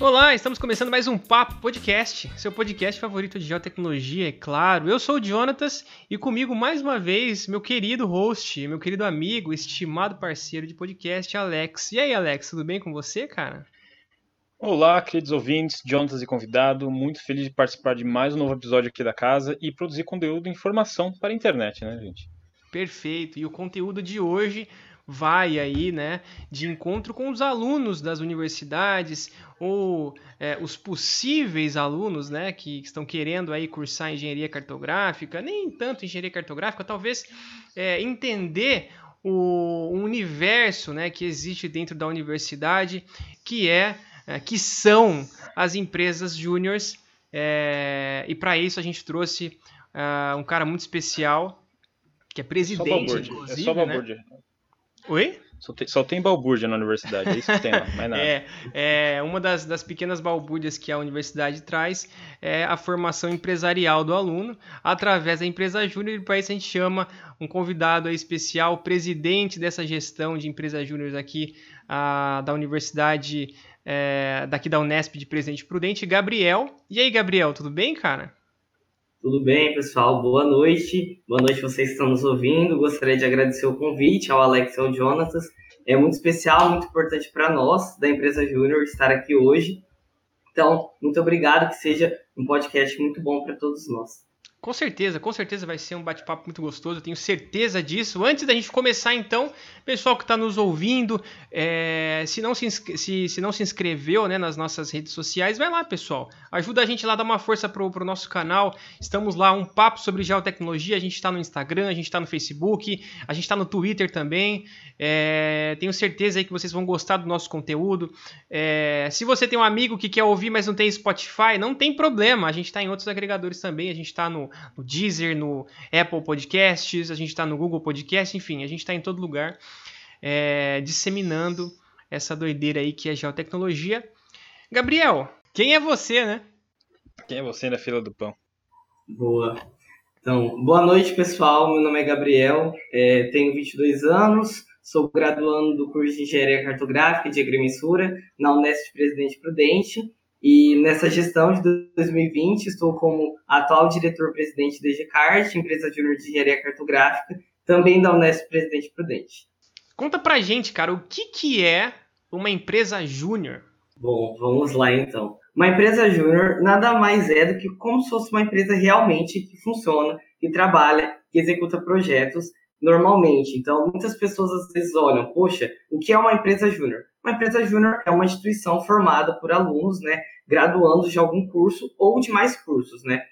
Olá, estamos começando mais um Papo Podcast, seu podcast favorito de geotecnologia, é claro. Eu sou o Jonatas e comigo mais uma vez meu querido host, meu querido amigo, estimado parceiro de podcast, Alex. E aí, Alex, tudo bem com você, cara? Olá, queridos ouvintes, Jonatas e convidado. Muito feliz de participar de mais um novo episódio aqui da casa e produzir conteúdo e informação para a internet, né, gente? Perfeito. E o conteúdo de hoje vai aí, né, de encontro com os alunos das universidades ou é, os possíveis alunos, né, que estão querendo aí cursar engenharia cartográfica, nem tanto engenharia cartográfica, talvez é, entender o, universo, né, que existe dentro da universidade, que é que são as empresas júniores. É, e para isso a gente trouxe uh, um cara muito especial que é presidente, só inclusive, é só né? Oi? Só tem, só tem balbúrdia na universidade, é isso que tem lá, mais nada. é, é, uma das, das pequenas balbúrdias que a universidade traz é a formação empresarial do aluno através da empresa júnior, e para isso a gente chama um convidado especial, presidente dessa gestão de empresas júnior aqui a, da universidade, é, daqui da Unesp de Presidente Prudente, Gabriel. E aí, Gabriel, tudo bem, cara? Tudo bem, pessoal? Boa noite. Boa noite vocês estão nos ouvindo. Gostaria de agradecer o convite ao Alex e ao Jonatas. É muito especial, muito importante para nós, da empresa Júnior, estar aqui hoje. Então, muito obrigado, que seja um podcast muito bom para todos nós. Com certeza, com certeza vai ser um bate-papo muito gostoso, eu tenho certeza disso. Antes da gente começar, então, pessoal que está nos ouvindo, é, se, não se, se, se, não se inscreveu né, nas nossas redes sociais, vai lá, pessoal. Ajuda a gente lá, dá uma força para o nosso canal. Estamos lá, um papo sobre geotecnologia. A gente está no Instagram, a gente está no Facebook, a gente está no Twitter também. É, tenho certeza aí que vocês vão gostar do nosso conteúdo. É, se você tem um amigo que quer ouvir, mas não tem Spotify, não tem problema. A gente está em outros agregadores também. A gente está no, no Deezer, no Apple Podcasts, a gente está no Google Podcast, enfim, a gente está em todo lugar é, disseminando essa doideira aí que é geotecnologia. Gabriel, quem é você, né? Quem é você na fila do pão? Boa. Então, boa noite, pessoal. Meu nome é Gabriel, é, tenho 22 anos, sou graduando do curso de Engenharia Cartográfica e de Agrimensura na Unesp Presidente Prudente e nessa gestão de 2020, estou como atual diretor-presidente da GCART, empresa júnior de engenharia cartográfica, também da Unesp Presidente Prudente. Conta pra gente, cara, o que, que é uma empresa júnior? Bom, vamos lá então. Uma empresa júnior nada mais é do que como se fosse uma empresa realmente que funciona, que trabalha, que executa projetos normalmente. Então, muitas pessoas às vezes olham, poxa, o que é uma empresa júnior? Uma empresa júnior é uma instituição formada por alunos, né, graduandos de algum curso ou de mais cursos, né?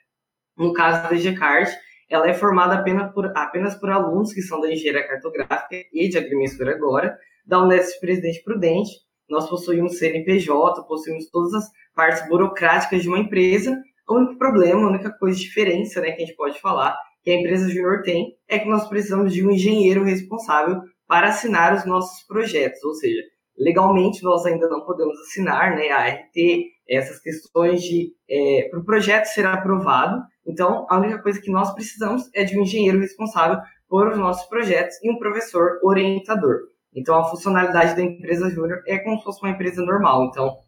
No caso da GCART, ela é formada apenas por, apenas por alunos que são da engenharia cartográfica e de agrimensura agora, da Unesp Presidente Prudente. Nós possuímos CNPJ, possuímos todas as partes burocráticas de uma empresa. O único problema, a única coisa de diferença né, que a gente pode falar que a empresa júnior tem é que nós precisamos de um engenheiro responsável para assinar os nossos projetos, ou seja, legalmente nós ainda não podemos assinar né, a RT, essas questões de é, para o projeto ser aprovado. Então, a única coisa que nós precisamos é de um engenheiro responsável por os nossos projetos e um professor orientador. Então, a funcionalidade da empresa júnior é como se fosse uma empresa normal. Então,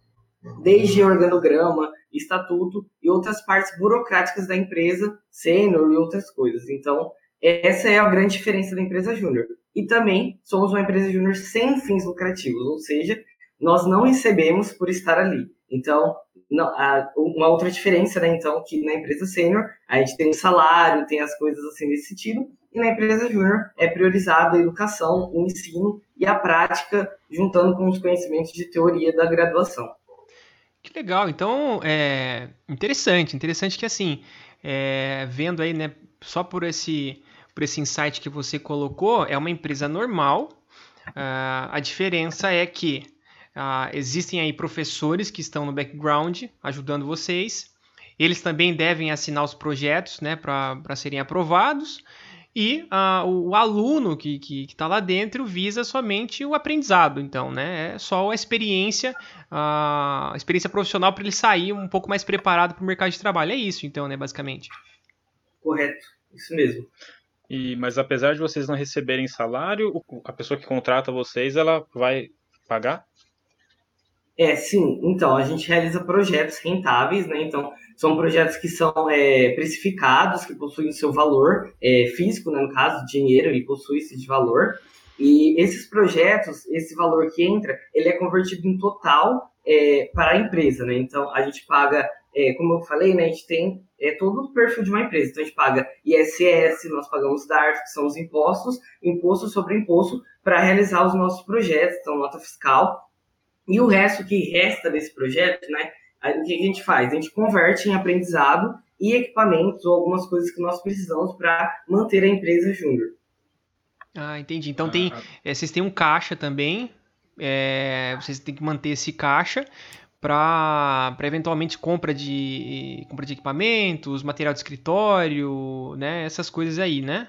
desde organograma, estatuto e outras partes burocráticas da empresa, sênior e outras coisas. Então, essa é a grande diferença da empresa júnior. E também somos uma empresa júnior sem fins lucrativos, ou seja, nós não recebemos por estar ali. Então, não, uma outra diferença, né, então, que na empresa sênior a gente tem o salário, tem as coisas assim nesse sentido, e na empresa júnior é priorizado a educação, o ensino e a prática, juntando com os conhecimentos de teoria da graduação. Que legal, então, é interessante, interessante que assim, é, vendo aí, né, só por esse, por esse insight que você colocou, é uma empresa normal, uh, a diferença é que Uh, existem aí professores que estão no background ajudando vocês. Eles também devem assinar os projetos né, para serem aprovados. e uh, o, o, aluno que está lá dentro visa somente o aprendizado, então, né? É só a experiência, a experiência profissional para ele sair um pouco mais preparado para o mercado de trabalho. É isso, então, né, basicamente. Correto, isso mesmo. E, mas apesar de vocês não receberem salário, a pessoa que contrata vocês, ela vai pagar? É, sim. Então, a gente realiza projetos rentáveis, né? Então, são projetos que são é, precificados, que possuem seu valor é, físico, né? no caso, dinheiro, ele possui esse valor. E esses projetos, esse valor que entra, ele é convertido em total é, para a empresa, né? Então, a gente paga, é, como eu falei, né? A gente tem é, todo o perfil de uma empresa. Então, a gente paga ISS, nós pagamos DARF, que são os impostos, imposto sobre imposto, para realizar os nossos projetos, então, nota fiscal. E o resto que resta desse projeto, né? Aí, o que a gente faz? A gente converte em aprendizado e equipamentos ou algumas coisas que nós precisamos para manter a empresa júnior. Ah, entendi. Então tem, ah, é, vocês têm um caixa também, é, vocês têm que manter esse caixa para eventualmente compra de compra de equipamentos, material de escritório, né, essas coisas aí, né?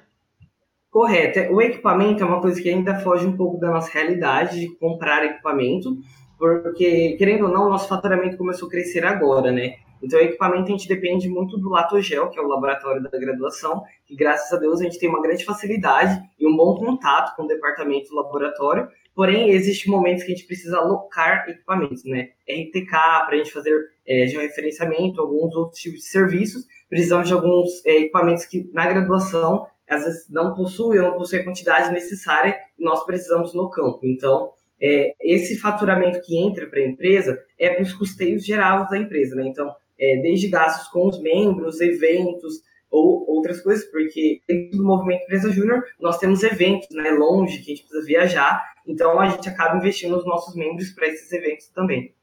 Correto. O equipamento é uma coisa que ainda foge um pouco da nossa realidade de comprar equipamento, porque, querendo ou não, o nosso faturamento começou a crescer agora, né? Então, o equipamento a gente depende muito do Latogel, que é o laboratório da graduação, que graças a Deus a gente tem uma grande facilidade e um bom contato com o departamento do laboratório. Porém, existem momentos que a gente precisa alocar equipamentos, né? RTK, para a gente fazer é, georreferenciamento, alguns outros tipos de serviços. Precisamos de alguns é, equipamentos que na graduação às vezes não possuem ou não possuem a quantidade necessária e nós precisamos no campo. Então, é, esse faturamento que entra para a empresa é para os custeios gerais da empresa, né? Então, é, desde gastos com os membros, eventos ou outras coisas, porque dentro do movimento Empresa Júnior nós temos eventos, né, longe, que a gente precisa viajar, então a gente acaba investindo nos nossos membros para esses eventos também.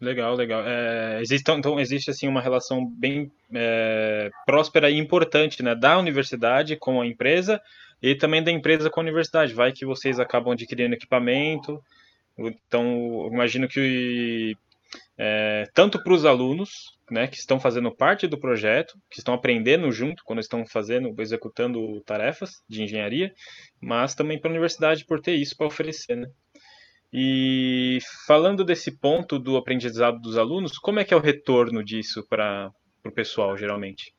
Legal, legal. É, existe, então existe assim uma relação bem é, próspera e importante, né, da universidade com a empresa e também da empresa com a universidade. Vai que vocês acabam adquirindo equipamento, então imagino que é, tanto para os alunos, né, que estão fazendo parte do projeto, que estão aprendendo junto quando estão fazendo, executando tarefas de engenharia, mas também para a universidade por ter isso para oferecer, né? E falando desse ponto do aprendizado dos alunos, como é que é o retorno disso para o pessoal, geralmente?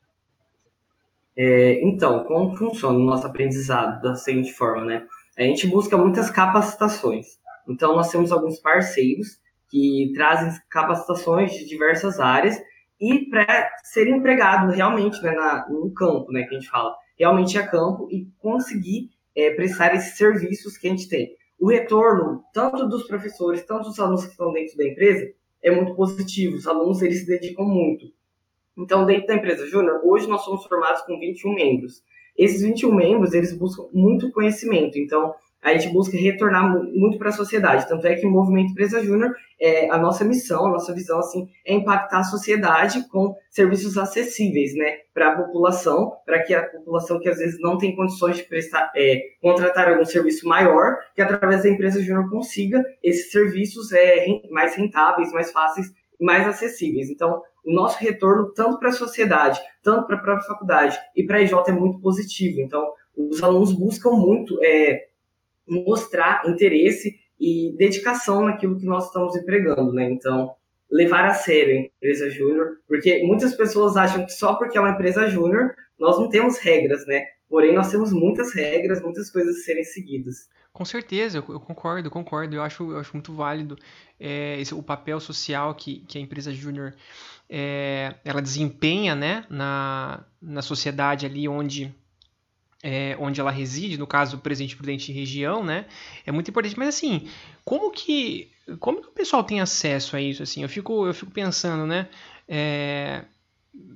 É, então, como funciona o nosso aprendizado da seguinte forma, né? A gente busca muitas capacitações. Então, nós temos alguns parceiros que trazem capacitações de diversas áreas e para ser empregado realmente né, na, no campo, né, que a gente fala, realmente a campo e conseguir é, prestar esses serviços que a gente tem. O retorno, tanto dos professores, tanto dos alunos que estão dentro da empresa, é muito positivo. Os alunos eles se dedicam muito. Então, dentro da empresa Júnior, hoje nós somos formados com 21 membros. Esses 21 membros, eles buscam muito conhecimento. Então, a gente busca retornar muito para a sociedade. Tanto é que o Movimento Empresa Júnior, é, a nossa missão, a nossa visão, assim, é impactar a sociedade com serviços acessíveis, né, para a população, para que a população que às vezes não tem condições de prestar, é, contratar algum serviço maior, que através da Empresa Júnior consiga esses serviços é, mais rentáveis, mais fáceis mais acessíveis. Então, o nosso retorno, tanto para a sociedade, tanto para a própria faculdade e para a IJ, é muito positivo. Então, os alunos buscam muito é, mostrar interesse e dedicação naquilo que nós estamos empregando, né? Então, levar a sério a empresa júnior, porque muitas pessoas acham que só porque é uma empresa júnior nós não temos regras, né? Porém, nós temos muitas regras, muitas coisas a serem seguidas. Com certeza, eu, concordo, concordo. Eu acho, eu acho muito válido é, esse, o papel social que, que a empresa júnior é, ela desempenha né, na, na sociedade ali onde é, onde ela reside, no caso, Presidente Prudente região, né? É muito importante. Mas assim, como que, como que o pessoal tem acesso a isso? Assim, eu fico, eu fico pensando, né? É,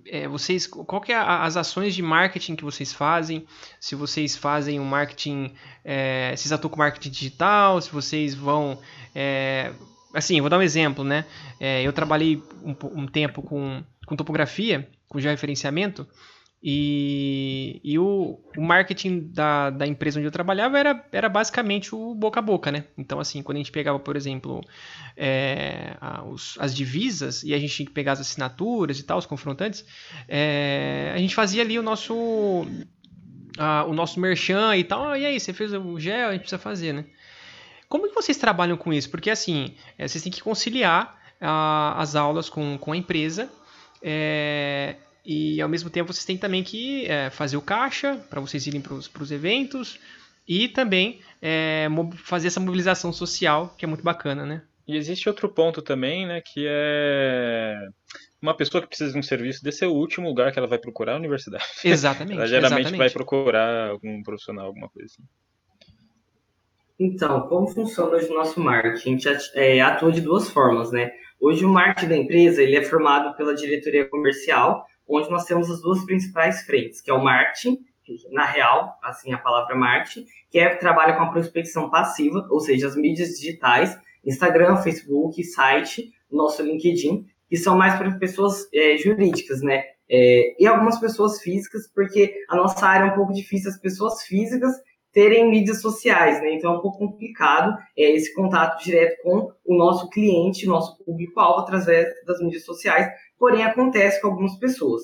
é, vocês, qual que é a, as ações de marketing que vocês fazem? Se vocês fazem um marketing, é, vocês atuam com marketing digital? Se vocês vão, é, assim, vou dar um exemplo, né? É, eu trabalhei um, um tempo com, com topografia, com georreferenciamento. E, e o, o, marketing da, da empresa onde eu trabalhava era, era basicamente o boca a boca, né? Então, assim, quando a gente pegava, por exemplo, é, os, as divisas e a gente tinha que pegar as assinaturas e tal, os confrontantes, é, a gente fazia ali o nosso, a, o nosso merchan e tal. e aí, você fez o gel, a gente precisa fazer, né? Como que vocês trabalham com isso? Porque, assim, é, vocês têm que conciliar a, as aulas com, com a empresa. É, e ao mesmo tempo vocês têm também que é, fazer o caixa para vocês irem para os eventos e também é, fazer essa mobilização social, que é muito bacana, né? E existe outro ponto também, né, que é uma pessoa que precisa de um serviço desse é o último lugar que ela vai procurar a universidade. Exatamente. ela geralmente exatamente. vai procurar algum profissional, alguma coisa assim. Então, como funciona hoje o nosso marketing? A gente é, atua de duas formas, né? Hoje o marketing da empresa ele é formado pela diretoria comercial, onde nós temos as duas principais frentes, que é o marketing, na real, assim a palavra marketing, que é trabalha com a prospecção passiva, ou seja, as mídias digitais, Instagram, Facebook, site, nosso LinkedIn, que são mais para pessoas é, jurídicas, né? É, e algumas pessoas físicas, porque a nossa área é um pouco difícil, as pessoas físicas terem mídias sociais, né? Então é um pouco complicado é, esse contato direto com o nosso cliente, nosso público-alvo, através das mídias sociais, porém acontece com algumas pessoas.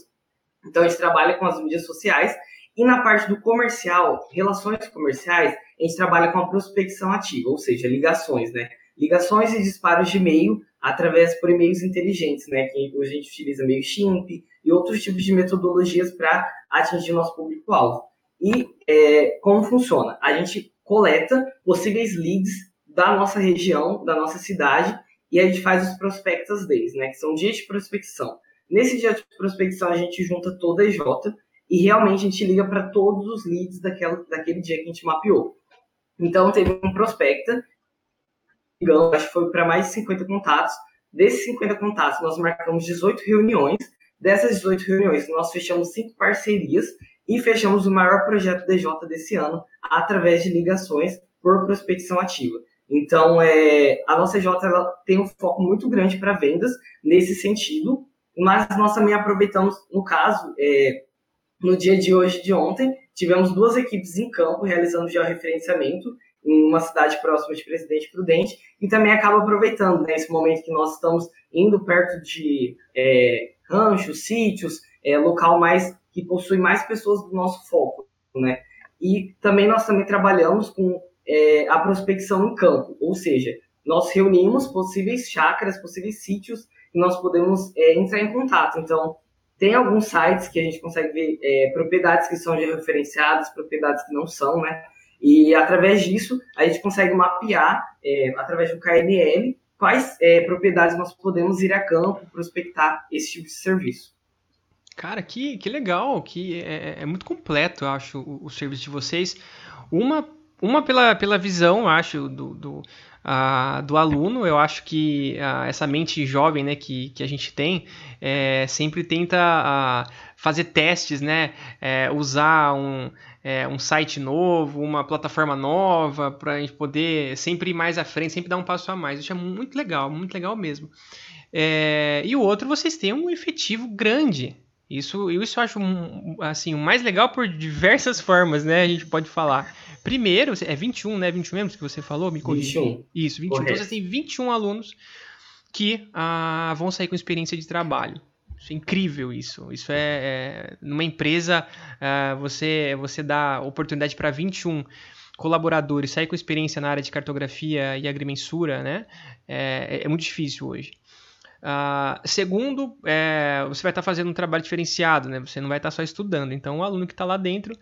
Então a gente trabalha com as mídias sociais e na parte do comercial, relações comerciais, a gente trabalha com a prospecção ativa, ou seja, ligações, né? Ligações e disparos de e-mail através por e-mails inteligentes, né? Que a gente utiliza e-mail chimp e outros tipos de metodologias para atingir nosso público-alvo. E é, como funciona? A gente coleta possíveis leads da nossa região, da nossa cidade, e a gente faz os prospectus days, né, que são dias de prospecção. Nesse dia de prospecção, a gente junta toda a EJ e realmente a gente liga para todos os leads daquela, daquele dia que a gente mapeou. Então, teve um prospecta, acho que foi para mais de 50 contatos. Desses 50 contatos, nós marcamos 18 reuniões. Dessas 18 reuniões, nós fechamos cinco parcerias e fechamos o maior projeto DJ desse ano através de ligações por prospecção ativa. Então, é, a nossa EJ ela tem um foco muito grande para vendas nesse sentido, mas nós também aproveitamos, no caso, é, no dia de hoje de ontem, tivemos duas equipes em campo realizando georreferenciamento em uma cidade próxima de Presidente Prudente e também acaba aproveitando né, momento que nós estamos indo perto de é, ranchos, sítios, é, local mais que possui mais pessoas do nosso foco, né? E também nós também trabalhamos com é, a prospecção em campo, ou seja, nós reunimos possíveis chácaras, possíveis sítios e nós podemos é, entrar em contato. Então, tem alguns sites que a gente consegue ver é, propriedades que são referenciadas, propriedades que não são, né? E através disso, a gente consegue mapear, é, através do KNL, quais é, propriedades nós podemos ir a campo, prospectar esse tipo de serviço. Cara, que, que legal, que é, é muito completo, eu acho, o, o serviço de vocês. Uma uma pela, pela visão, acho, do, do, uh, do aluno, eu acho que uh, essa mente jovem né, que, que a gente tem é, sempre tenta uh, fazer testes, né, é, usar um, é, um site novo, uma plataforma nova, para a gente poder sempre ir mais à frente, sempre dar um passo a mais. Isso é muito legal, muito legal mesmo. É, e o outro, vocês têm um efetivo grande. Isso, isso eu acho assim, o mais legal por diversas formas, né? A gente pode falar. Primeiro, é 21, né? 21 mesmo que você falou? Me corrija. 21. Isso, 21. Correto. Então você tem 21 alunos que ah, vão sair com experiência de trabalho. Isso é incrível isso. Isso é, é numa empresa ah, você você dá oportunidade para 21 colaboradores sair com experiência na área de cartografia e agrimensura, né? É, é muito difícil hoje. Uh, segundo, é, você vai estar fazendo um trabalho diferenciado, né? Você não vai estar só estudando. Então, o aluno que está lá dentro,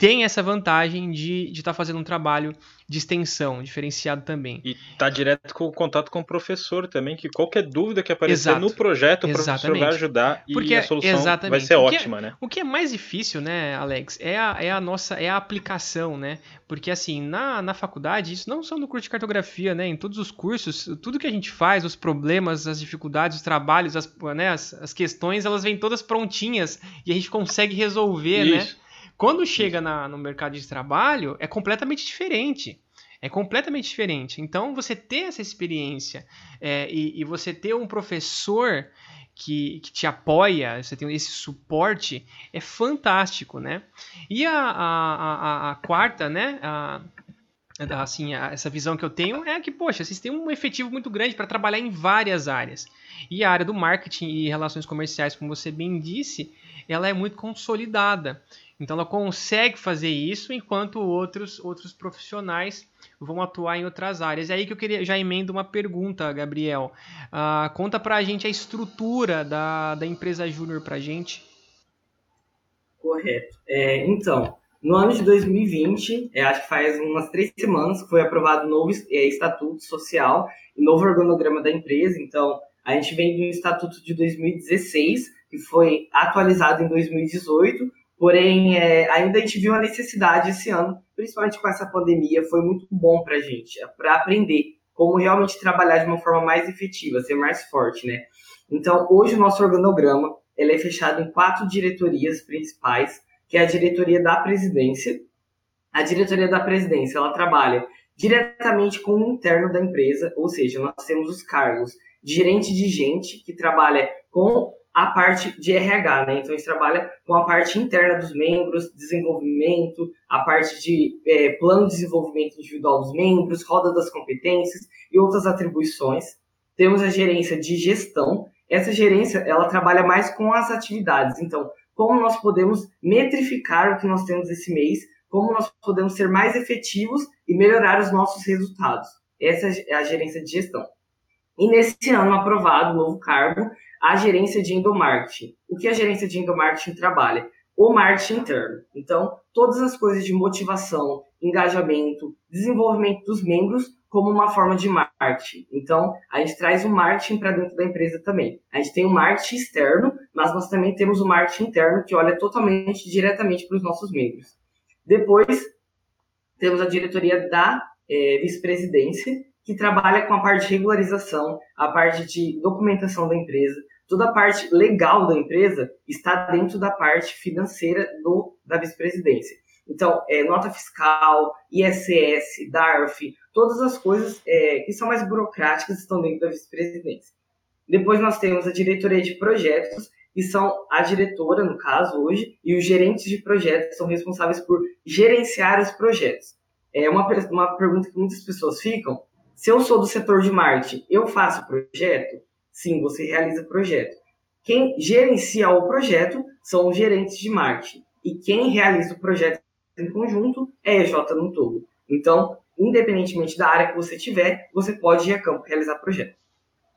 tem essa vantagem de estar tá fazendo um trabalho de extensão, diferenciado também. E tá direto com o contato com o professor também, que qualquer dúvida que aparecer Exato. no projeto, o exatamente. professor vai ajudar e Porque, a solução exatamente. vai ser o ótima, é, né? O que é mais difícil, né, Alex, é a, é a nossa, é a aplicação, né? Porque assim, na, na faculdade, isso não só no curso de cartografia, né? Em todos os cursos, tudo que a gente faz, os problemas, as dificuldades, os trabalhos, as, né, as, as questões, elas vêm todas prontinhas e a gente consegue resolver, né? isso. né? Quando chega na, no mercado de trabalho, é completamente diferente. É completamente diferente. Então, você ter essa experiência é, e, e, você ter um professor que, que, te apoia, você tem esse suporte, é fantástico, né? E a, a, a, a quarta, né? A, assim, essa visão que eu tenho é que, poxa, vocês têm um efetivo muito grande para trabalhar em várias áreas. E a área do marketing e relações comerciais, como você bem disse, ela é muito consolidada. Então ela consegue fazer isso enquanto outros outros profissionais vão atuar em outras áreas. É aí que eu queria já emendo uma pergunta, Gabriel. Uh, conta para a gente a estrutura da, da empresa Júnior para a gente. Correto. É, então, no ano de 2020, é, acho que faz umas três semanas, foi aprovado um novo é, estatuto social e novo organograma da empresa. Então, a gente vem de um estatuto de 2016, que foi atualizado em 2018, porém, é, ainda a gente viu a necessidade esse ano, principalmente com essa pandemia, foi muito bom para a gente, é, para aprender como realmente trabalhar de uma forma mais efetiva, ser mais forte, né? Então, hoje o nosso organograma ele é fechado em quatro diretorias principais, que é a diretoria da presidência. A diretoria da presidência, ela trabalha diretamente com o interno da empresa, ou seja, nós temos os cargos de gerente de gente, que trabalha com a parte de RH, né? Então, a gente trabalha com a parte interna dos membros, desenvolvimento, a parte de é, plano de desenvolvimento individual dos membros, roda das competências e outras atribuições. Temos a gerência de gestão. Essa gerência, ela trabalha mais com as atividades. Então, como nós podemos metrificar o que nós temos esse mês, como nós podemos ser mais efetivos e melhorar os nossos resultados. Essa é a gerência de gestão. E nesse ano aprovado, o novo cargo, a gerência de endomarketing. O que a gerência de endomarketing trabalha? O marketing interno. Então, todas as coisas de motivação, engajamento, desenvolvimento dos membros como uma forma de marketing. Então, a gente traz o marketing para dentro da empresa também. A gente tem o marketing externo, mas nós também temos o marketing interno que olha totalmente diretamente para os nossos membros. Depois, temos a diretoria da é, vice-presidência, que trabalha com a parte de regularização, a parte de documentação da empresa, toda a parte legal da empresa está dentro da parte financeira do, da vice-presidência. Então, é, nota fiscal, ISS, DARF, todas as coisas é, que são mais burocráticas estão dentro da vice-presidência. Depois nós temos a diretoria de projetos, que são a diretora, no caso, hoje, e os gerentes de projetos são responsáveis por gerenciar os projetos. É uma, uma pergunta que muitas pessoas ficam. Se eu sou do setor de marketing, eu faço projeto? Sim, você realiza projeto. Quem gerencia o projeto são os gerentes de marketing. E quem realiza o projeto em conjunto é EJ no todo. Então, independentemente da área que você tiver, você pode ir a campo realizar projeto.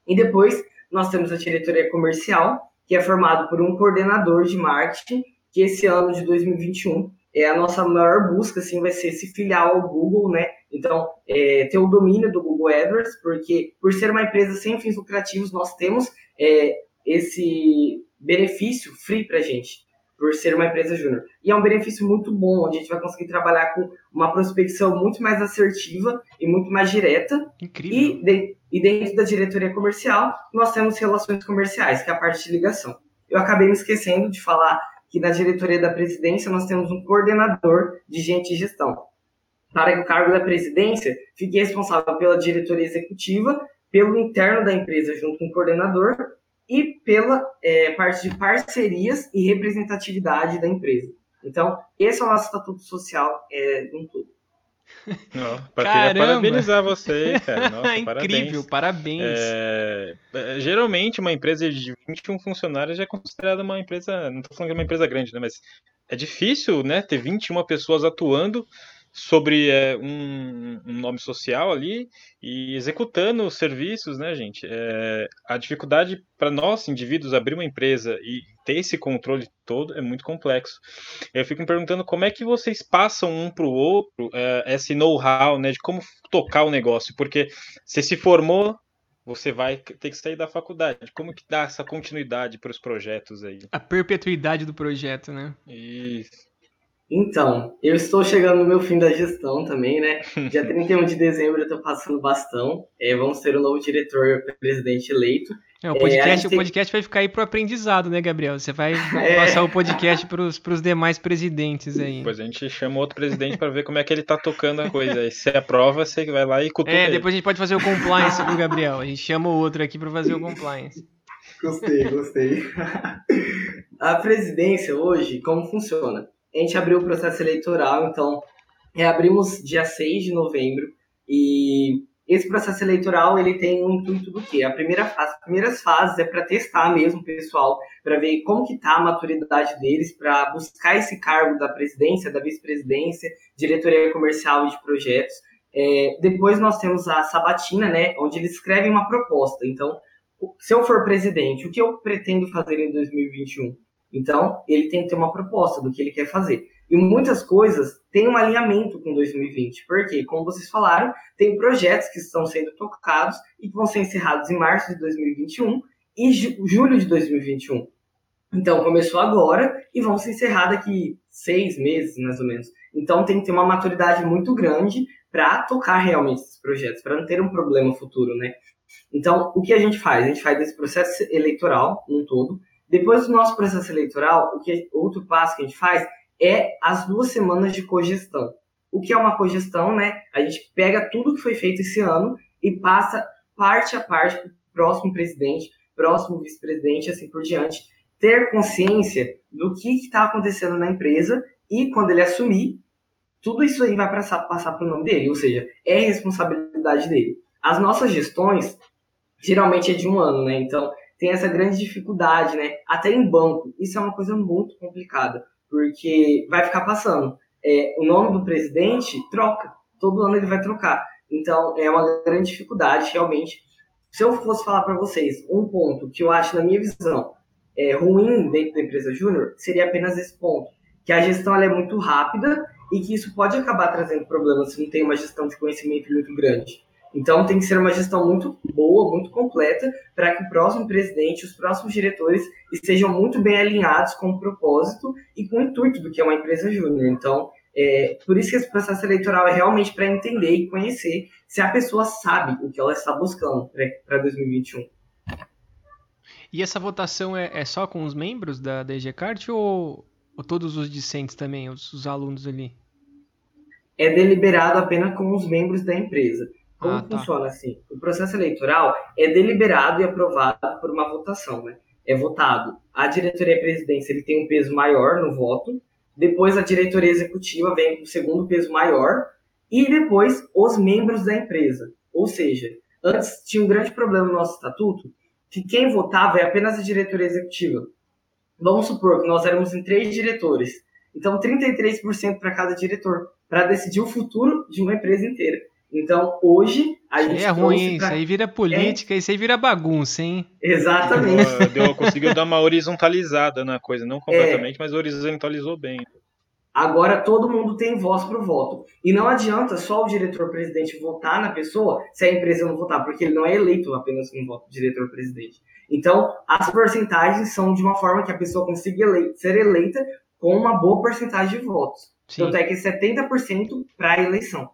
E depois, nós temos a diretoria comercial, que é formado por um coordenador de marketing, que esse ano de 2021 é a nossa maior busca, assim, vai ser se filiar ao Google, né? Então, é, ter o domínio do Google AdWords, porque por ser uma empresa sem fins lucrativos, nós temos é, esse benefício free para gente por ser uma empresa júnior. E é um benefício muito bom, onde a gente vai conseguir trabalhar com uma prospecção muito mais assertiva e muito mais direta. Incrível. E, de, e dentro da diretoria comercial, nós temos relações comerciais, que é a parte de ligação. Eu acabei me esquecendo de falar que na diretoria da presidência nós temos um coordenador de gente e gestão. Para que o cargo da presidência fique responsável pela diretoria executiva, pelo interno da empresa junto com o coordenador e pela é, parte de parcerias e representatividade da empresa. Então, esse é o nosso estatuto social é, em tudo. Não, parabenizar você, cara. Nossa, Incrível, parabéns. parabéns. É, é, geralmente, uma empresa de 21 funcionários já é considerada uma empresa. Não estou falando que é uma empresa grande, né? Mas é difícil, né? Ter 21 pessoas atuando sobre é, um, um, nome social ali e executando os serviços, né, gente? É, a dificuldade para nós, indivíduos, abrir uma empresa e ter esse controle todo é muito complexo. Eu fico me perguntando como é que vocês passam um para o outro é, esse know-how, né, de como tocar o negócio, porque você se formou você vai ter que sair da faculdade. Como que dá essa continuidade para os projetos aí? A perpetuidade do projeto, né? Isso. Então, eu estou chegando no meu fim da gestão também, né? Dia 31 de dezembro eu estou passando bastão. É, vamos ter o um novo diretor presidente eleito. É, o podcast, é, o podcast vai ficar aí pro aprendizado, né, Gabriel? Você vai é. passar o podcast para os demais presidentes aí. Depois a gente chama outro presidente para ver como é que ele tá tocando a coisa. Aí se aprova, você vai lá e cutuca É, depois ele. a gente pode fazer o compliance do Gabriel. A gente chama o outro aqui para fazer o compliance. Gostei, gostei. a presidência hoje, como funciona? A gente abriu o processo eleitoral, então reabrimos dia 6 de novembro e esse processo eleitoral ele tem um intuito do quê? A primeira fase, as primeiras fases é para testar mesmo o pessoal, para ver como que tá a maturidade deles, para buscar esse cargo da presidência, da vice-presidência, diretoria comercial e de projetos. É, depois nós temos a sabatina, né, onde eles escrevem uma proposta. Então, se eu for presidente, o que eu pretendo fazer em 2021? Então, ele tem que ter uma proposta do que ele quer fazer. E muitas coisas têm um alinhamento com 2020. Porque, como vocês falaram, tem projetos que estão sendo tocados e que vão ser encerrados em março de 2021 e julho de 2021. Então, começou agora e vão se encerrar daqui seis meses, mais ou menos. Então, tem que ter uma maturidade muito grande para tocar realmente esses projetos, para não ter um problema futuro, né? Então, o que a gente faz? A gente faz esse processo eleitoral num todo. Depois do nosso processo eleitoral, o que outro passo que a gente faz é as duas semanas de cogestão. O que é uma cogestão, né? A gente pega tudo que foi feito esse ano e passa parte a parte para o próximo presidente, próximo vice-presidente, assim por diante, ter consciência do que está acontecendo na empresa e quando ele assumir, tudo isso aí vai passar, passar para o nome dele, ou seja, é responsabilidade dele. As nossas gestões, geralmente é de um ano, né? Então, tem essa grande dificuldade, né? Até em banco, isso é uma coisa muito complicada, porque vai ficar passando. É, o nome do presidente troca, todo ano ele vai trocar. Então, é uma grande dificuldade, realmente. Se eu fosse falar para vocês um ponto que eu acho, na minha visão, é, ruim dentro da empresa júnior, seria apenas esse ponto. Que a gestão é muito rápida e que isso pode acabar trazendo problemas se não tem uma gestão de conhecimento muito grande. Então tem que ser uma gestão muito boa, muito completa, para que o próximo presidente, os próximos diretores estejam muito bem alinhados com o propósito e com o intuito do que é uma empresa júnior. Então, é, por isso que esse processo eleitoral é realmente para entender e conhecer se a pessoa sabe o que ela está buscando para 2021. E essa votação é, é, só com os membros da, EGCART ou, ou todos os discentes também, os, os alunos ali? É deliberado apenas com os membros da empresa. Como ah, tá. funciona assim? O processo eleitoral é deliberado e aprovado por uma votação, né? É votado. A diretoria e a presidência ele tem um peso maior no voto, depois a diretoria executiva vem com o segundo peso maior, e depois os membros da empresa. Ou seja, antes tinha um grande problema no nosso estatuto, que quem votava é apenas a diretoria executiva. Vamos supor que nós éramos em três diretores. Então, 33% para cada diretor, para decidir o futuro de uma empresa inteira. Então, hoje, a gente. É ruim, pra... isso aí vira política, é... isso aí vira bagunça, hein? Exatamente. Deu, deu, conseguiu dar uma horizontalizada na coisa, não completamente, é... mas horizontalizou bem. Agora todo mundo tem voz para o voto. E não adianta só o diretor-presidente votar na pessoa se a empresa não votar, porque ele não é eleito apenas com voto do diretor-presidente. Então, as porcentagens são de uma forma que a pessoa consiga ser eleita com uma boa porcentagem de votos. Sim. Tanto é que 70% para a eleição.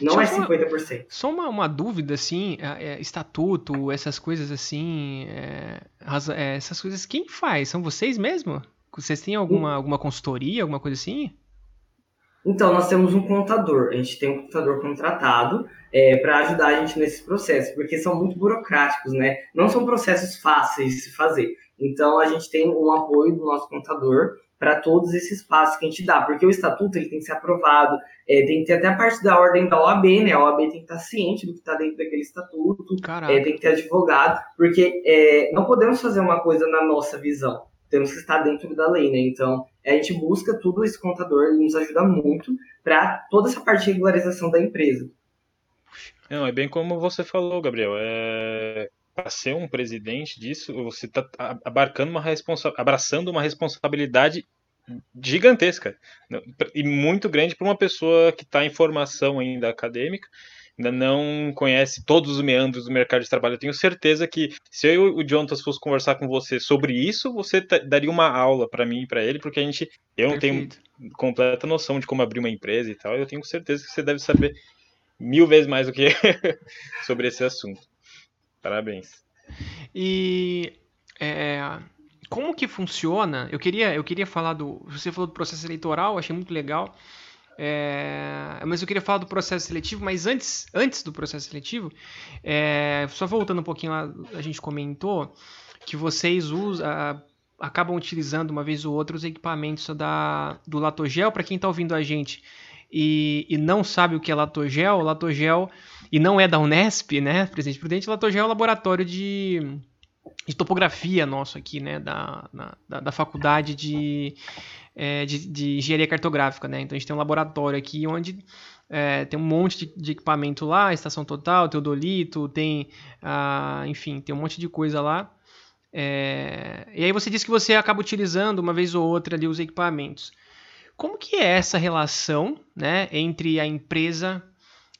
Não só é 50%. Uma, só uma, uma dúvida, assim, é, é, estatuto, essas coisas assim, é, é, essas coisas, quem faz? São vocês mesmo? Vocês têm alguma, alguma consultoria, alguma coisa assim? Então, nós temos um contador. A gente tem um contador contratado é, para ajudar a gente nesse processo, porque são muito burocráticos, né? Não são processos fáceis de se fazer. Então, a gente tem um apoio do nosso contador para todos esses passos que a gente dá, porque o estatuto ele tem que ser aprovado, é, tem que ter até a parte da ordem da OAB, né? A OAB tem que estar ciente do que está dentro daquele estatuto, é, tem que ter advogado, porque é, não podemos fazer uma coisa na nossa visão, temos que estar dentro da lei, né? Então, a gente busca tudo esse contador, ele nos ajuda muito para toda essa parte de regularização da empresa. Não, é bem como você falou, Gabriel. É, para ser um presidente disso, você está abarcando uma responsa abraçando uma responsabilidade gigantesca e muito grande para uma pessoa que está em formação ainda acadêmica, ainda não conhece todos os meandros do mercado de trabalho. Eu tenho certeza que se eu e o Jonathan fosse conversar com você sobre isso, você daria uma aula para mim e para ele, porque a gente eu não tenho completa noção de como abrir uma empresa e tal. Eu tenho certeza que você deve saber mil vezes mais do que sobre esse assunto. Parabéns. E é, como que funciona? Eu queria, eu queria falar do. Você falou do processo eleitoral, achei muito legal. É, mas eu queria falar do processo seletivo, mas antes, antes do processo seletivo, é, só voltando um pouquinho lá, a gente comentou que vocês usam, a, acabam utilizando uma vez ou outra os equipamentos da, do Latogel. Para quem está ouvindo a gente e, e, não sabe o que é Latogel, Latogel, e não é da Unesp, né, Presidente Prudente, Latogel é um laboratório de, de topografia nosso aqui, né, da, da, da, faculdade de, é, de, de, engenharia cartográfica, né, então a gente tem um laboratório aqui onde é, tem um monte de, de, equipamento lá, estação total, teodolito, tem, ah, enfim, tem um monte de coisa lá, é, e aí você disse que você acaba utilizando uma vez ou outra ali os equipamentos. Como que é essa relação né, entre a empresa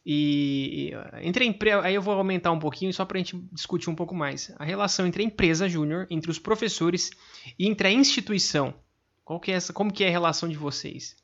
e. Entre a empresa. Aí eu vou aumentar um pouquinho só para a gente discutir um pouco mais. A relação entre a empresa júnior, entre os professores e entre a instituição. Qual que é essa, como que é a relação de vocês?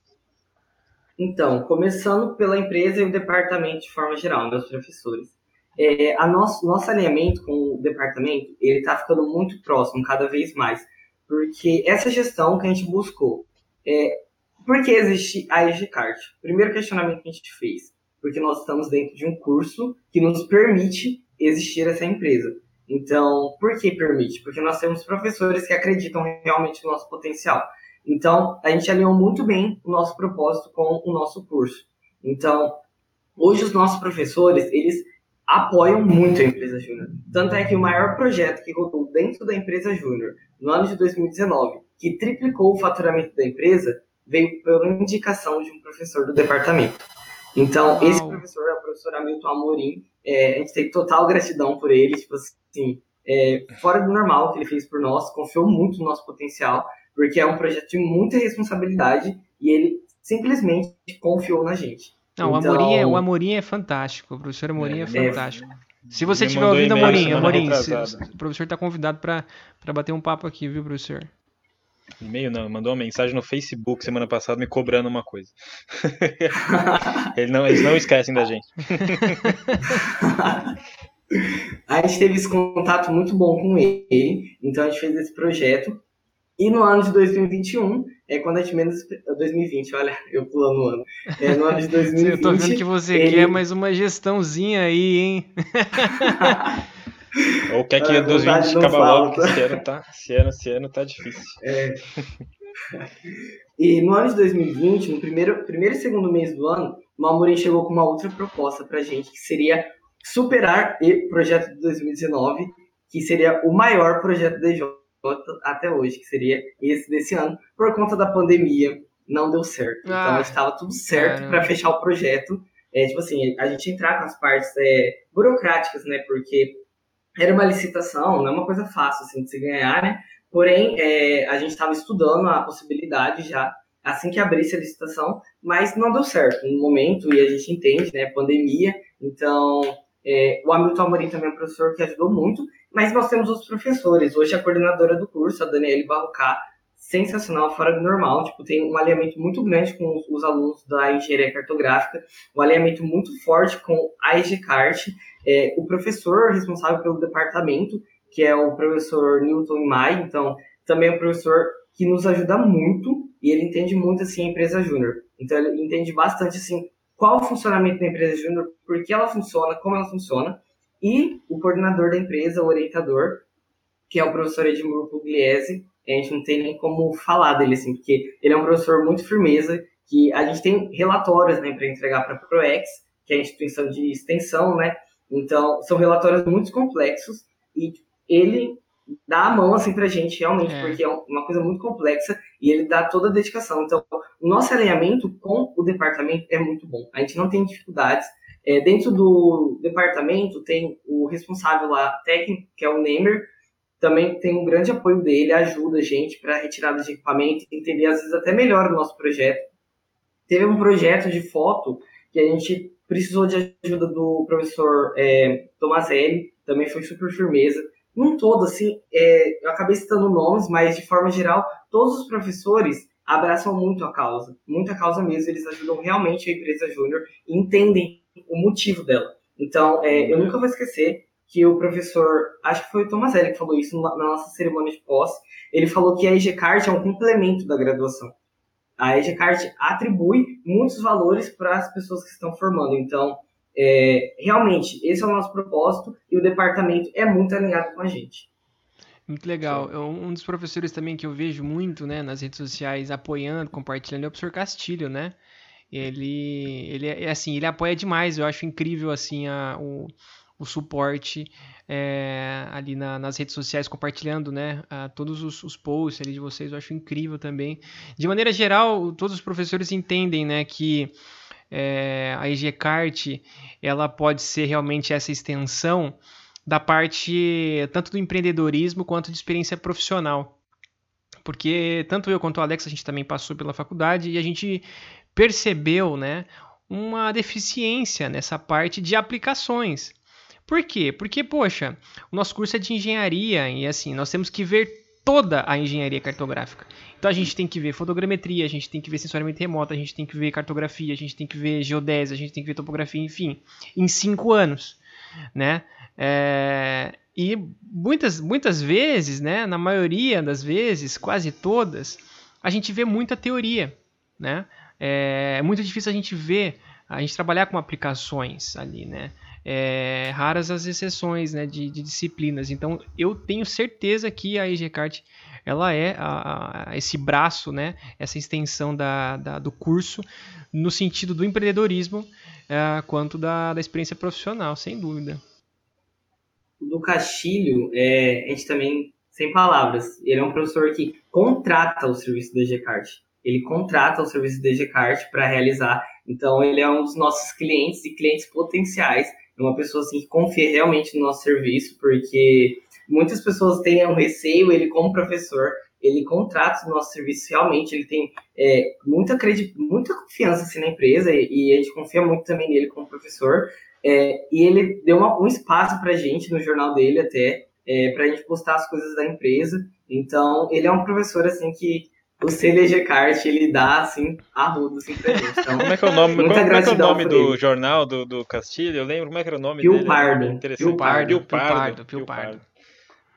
Então, começando pela empresa e o departamento de forma geral, meus professores é, a nosso, nosso alinhamento com o departamento ele está ficando muito próximo cada vez mais, porque essa gestão que a gente buscou, é, por que existe a EGCART? Primeiro questionamento que a gente fez, porque nós estamos dentro de um curso que nos permite existir essa empresa. Então, por que permite? Porque nós temos professores que acreditam realmente no nosso potencial. Então, a gente alinhou muito bem o nosso propósito com o nosso curso. Então, hoje os nossos professores, eles apoiam muito a empresa Júnior. Tanto é que o maior projeto que rodou dentro da empresa Júnior no ano de 2019, que triplicou o faturamento da empresa, veio por indicação de um professor do departamento. Então, esse professor é o professor Hamilton Amorim. É, a gente tem total gratidão por ele, tipo assim, é, fora do normal que ele fez por nós, confiou muito no nosso potencial, porque é um projeto de muita responsabilidade e ele simplesmente confiou na gente. Não, então... o, Amorim é, o Amorim é fantástico. O professor Amorim é, é fantástico. É... Se você estiver ouvindo, Amorim, Amorim, se, o professor está convidado para bater um papo aqui, viu, professor? E-mail não, mandou uma mensagem no Facebook semana passada me cobrando uma coisa. eles, não, eles não esquecem da gente. a gente teve esse contato muito bom com ele, então a gente fez esse projeto. E no ano de 2021, é quando a gente menos. 2020, olha, eu pulando o ano. É, no ano de 2020. eu tô vendo que você ele... quer mais uma gestãozinha aí, hein? Ou quer que ah, 2020 acabe logo, que esse ano, tá, esse, ano, esse ano tá difícil. É. E no ano de 2020, no primeiro, primeiro e segundo mês do ano, o Amorim chegou com uma outra proposta pra gente, que seria superar o projeto de 2019, que seria o maior projeto da DJ até hoje, que seria esse desse ano, por conta da pandemia, não deu certo. Ah, então estava tudo certo para fechar o projeto. É, tipo assim, a gente entrar com as partes é, burocráticas, né? Porque era uma licitação, não é uma coisa fácil assim, de se ganhar, né? Porém, é, a gente estava estudando a possibilidade já assim que abrisse a licitação, mas não deu certo no momento e a gente entende, né? Pandemia, então é, o Hamilton Amorim também é um professor que ajudou muito, mas nós temos os professores. Hoje a coordenadora do curso, a Daniele Barrocá, sensacional, fora do normal. Tipo, tem um alinhamento muito grande com os, os alunos da engenharia cartográfica, um alinhamento muito forte com a EGCART. É, o professor responsável pelo departamento, que é o professor Newton Mai, então também é um professor que nos ajuda muito e ele entende muito assim a empresa júnior. Então ele entende bastante assim qual o funcionamento da empresa júnior, por que ela funciona, como ela funciona, e o coordenador da empresa, o orientador, que é o professor Edmur Pugliese, a gente não tem nem como falar dele, assim, porque ele é um professor muito firmeza, que a gente tem relatórios, né, para entregar para a ProEx, que é a instituição de extensão, né, então são relatórios muito complexos, e ele dá a mão assim pra gente realmente, é. porque é uma coisa muito complexa e ele dá toda a dedicação. Então, o nosso alinhamento com o departamento é muito bom. A gente não tem dificuldades. É, dentro do departamento tem o responsável lá técnico, que é o Nemer, também tem um grande apoio dele, ajuda a gente para retirada de equipamento, entender às vezes até melhor o nosso projeto. Teve um projeto de foto que a gente precisou de ajuda do professor é, Tomazelli, também foi super firmeza num todo, assim, é, eu acabei citando nomes, mas de forma geral, todos os professores abraçam muito a causa, muita causa mesmo, eles ajudam realmente a empresa júnior e entendem o motivo dela. Então, é, eu nunca vou esquecer que o professor, acho que foi o Tomazelli que falou isso na nossa cerimônia de posse, ele falou que a EGCART é um complemento da graduação. A EGCART atribui muitos valores para as pessoas que estão formando. Então, é, realmente, esse é o nosso propósito e o departamento é muito alinhado com a gente. Muito legal. Eu, um dos professores também que eu vejo muito né, nas redes sociais apoiando, compartilhando é o professor Castilho, né? Ele, ele é, é assim, ele apoia demais. Eu acho incrível assim a, o, o suporte é, ali na, nas redes sociais, compartilhando né, a, todos os, os, posts ali de vocês. Eu acho incrível também. De maneira geral, todos os professores entendem né, que é, a EGCART ela pode ser realmente essa extensão da parte tanto do empreendedorismo quanto de experiência profissional. Porque tanto eu quanto o Alex a gente também passou pela faculdade e a gente percebeu né, uma deficiência nessa parte de aplicações. Por quê? Porque, poxa, o nosso curso é de engenharia e assim, nós temos que ver toda a engenharia cartográfica. Então a gente tem que ver fotogrametria, a gente tem que ver sensoriamento remoto, a gente tem que ver cartografia, a gente tem que ver geodésia, a gente tem que ver topografia, enfim, em cinco anos, né? É, e muitas, muitas vezes, né, na maioria das vezes, quase todas, a gente vê muita teoria, né? É, é muito difícil a gente ver, a gente trabalhar com aplicações ali, né? É, raras as exceções né, de, de, disciplinas. Então, eu tenho certeza que a EGCART ela é a, a, esse braço, né, essa extensão da, da, do curso no sentido do empreendedorismo é, quanto da, da experiência profissional, sem dúvida. Do Castilho, é, a gente também, sem palavras, ele é um professor que contrata o serviço da EGCART. Ele contrata o serviço da EGCART para realizar. Então, ele é um dos nossos clientes e clientes potenciais uma pessoa assim, que confia realmente no nosso serviço, porque muitas pessoas têm um receio, ele como professor, ele contrata o nosso serviço realmente, ele tem é, muita, credi muita confiança assim, na empresa e, e, a gente confia muito também nele como professor. É, e ele deu uma, um espaço para gente no jornal dele até, é, para a gente postar as coisas da empresa. Então, ele é um professor assim que o CDG Kart, ele dá, assim, arrudo, assim, pra gente. Então, como é que é o nome, como, como é que é o nome do jornal do, do Castilho? Eu lembro como é que era o nome Pio dele. Pardo. Pio Pardo. Pio Pardo. Pio Pardo.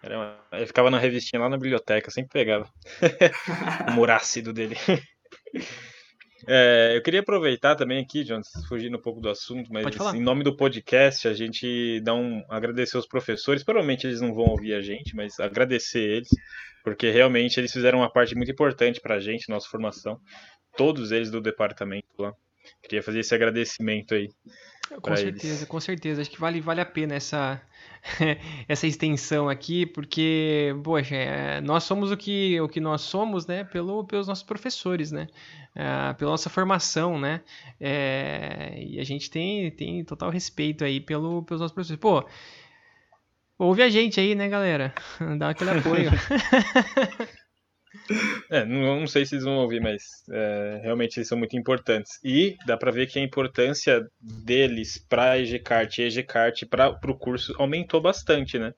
Era ele ficava na revistinha lá na biblioteca, sempre pegava o ácido dele. É, eu queria aproveitar também aqui, Jones, fugindo um pouco do assunto, mas em nome do podcast, a gente dá um agradecer aos professores. Provavelmente eles não vão ouvir a gente, mas agradecer eles porque realmente eles fizeram uma parte muito importante para a gente, nossa formação, todos eles do departamento lá. Queria fazer esse agradecimento aí. Com certeza, eles. com certeza. Acho que vale, vale a pena essa, essa extensão aqui, porque, poxa, é, nós somos o que, o que nós somos, né, pelo, pelos nossos professores, né, é, pela nossa formação, né, é, e a gente tem, tem total respeito aí pelo, pelos nossos professores. Pô, Ouve a gente aí, né, galera? Dá aquele apoio. É, não, não, sei se eles vão ouvir, mas é, realmente eles são muito importantes. E dá para ver que a importância deles para a EGCART e EGCART para o curso aumentou bastante, né?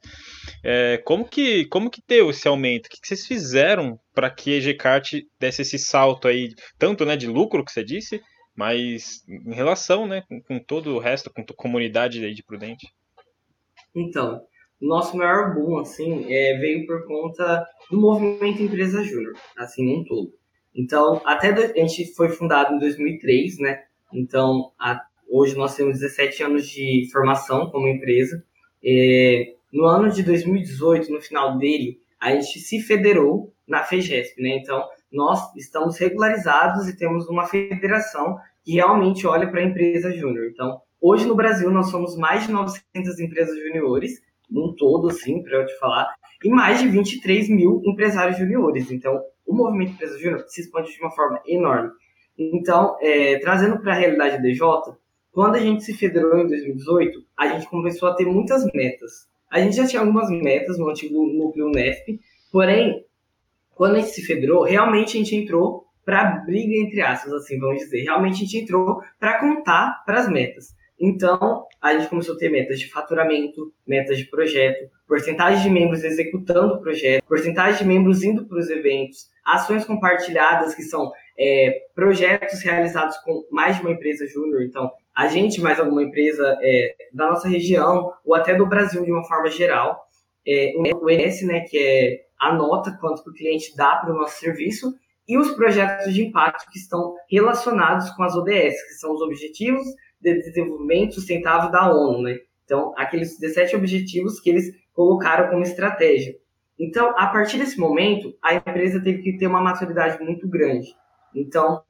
É, como, que, como que deu esse aumento? O que, que vocês fizeram para que a EGCART desse esse salto aí, tanto né, de lucro que você disse, mas em relação né, com, com todo o resto, com a comunidade aí de Prudente? Então, nosso maior boom, assim, é, veio por conta do movimento Empresa Júnior, assim, um todo. Então, até a gente foi fundado em 2003, né? Então, a, hoje nós temos 17 anos de formação como empresa. É, no ano de 2018, no final dele, a gente se federou na FEGESP, né? Então, nós estamos regularizados e temos uma federação que realmente olha para a empresa júnior. Então, hoje no Brasil nós somos mais de 900 empresas juniores num todo, assim, para eu te falar, e mais de 23 mil empresários juniores. Então, o movimento Empresa Júnior se expande de uma forma enorme. Então, é, trazendo para a realidade DJ, quando a gente se federou em 2018, a gente começou a ter muitas metas. A gente já tinha algumas metas no antigo núcleo NESP, porém, quando a gente se federou, realmente a gente entrou para briga entre aspas, assim, vamos dizer. Realmente a gente entrou para contar para as metas. Então, a gente começou a ter metas de faturamento, metas de projeto, porcentagem de membros executando o projeto, porcentagem de membros indo para os eventos, ações compartilhadas, que são é, projetos realizados com mais de uma empresa júnior. Então, a gente mais alguma empresa é, da nossa região ou até do Brasil de uma forma geral. É, o ES, né, que é a nota quanto que o cliente dá para o nosso serviço, e os projetos de impacto que estão relacionados com as ODS, que são os Objetivos de Desenvolvimento Sustentável da ONU, né? Então, aqueles 17 objetivos que eles colocaram como estratégia. Então, a partir desse momento, a empresa teve que ter uma maturidade muito grande. Então,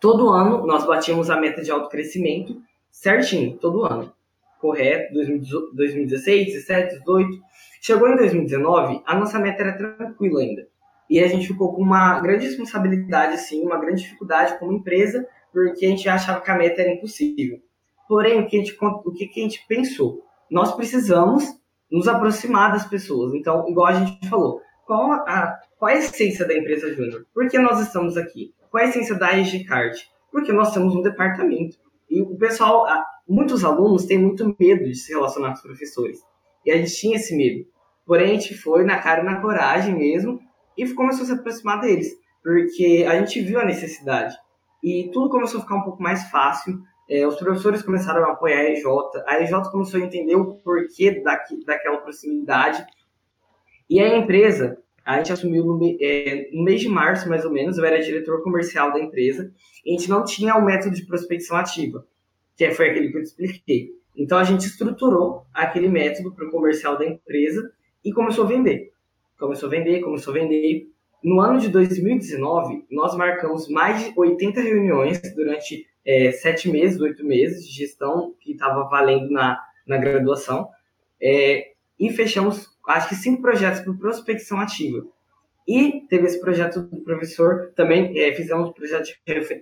todo ano nós batíamos a meta de alto crescimento certinho, todo ano. Correto, 2016, 17, 18. Chegou em 2019, a nossa meta era tranquila ainda. E a gente ficou com uma grande responsabilidade, sim, uma grande dificuldade como empresa, porque a gente achava que a meta era impossível. Porém, o que a gente, o que a gente pensou? Nós precisamos nos aproximar das pessoas. Então, igual a gente falou, qual a, qual a essência da empresa Júnior? Por que nós estamos aqui? Qual a essência da EGCard? Porque nós temos um departamento. E o pessoal, muitos alunos têm muito medo de se relacionar com os professores. E a gente tinha esse medo. Porém, a gente foi na cara e na coragem mesmo e começou a se aproximar deles. Porque a gente viu a necessidade. E tudo começou a ficar um pouco mais fácil. É, os professores começaram a apoiar a EJ. A EJ começou a entender o porquê daqui, daquela proximidade. E a empresa, a gente assumiu no, é, no, mês de março, mais ou menos, eu era diretor comercial da empresa, e a gente não tinha o método de prospecção ativa, que foi aquele que eu te expliquei. Então a gente estruturou aquele método para o comercial da empresa e começou a vender. Começou a vender, começou a vender. No ano de 2019, nós marcamos mais de 80 reuniões durante é, sete meses, oito meses de gestão que estava valendo na, na graduação. É, e fechamos acho que cinco projetos por prospecção ativa. E teve esse projeto do professor, também é, fizemos um projeto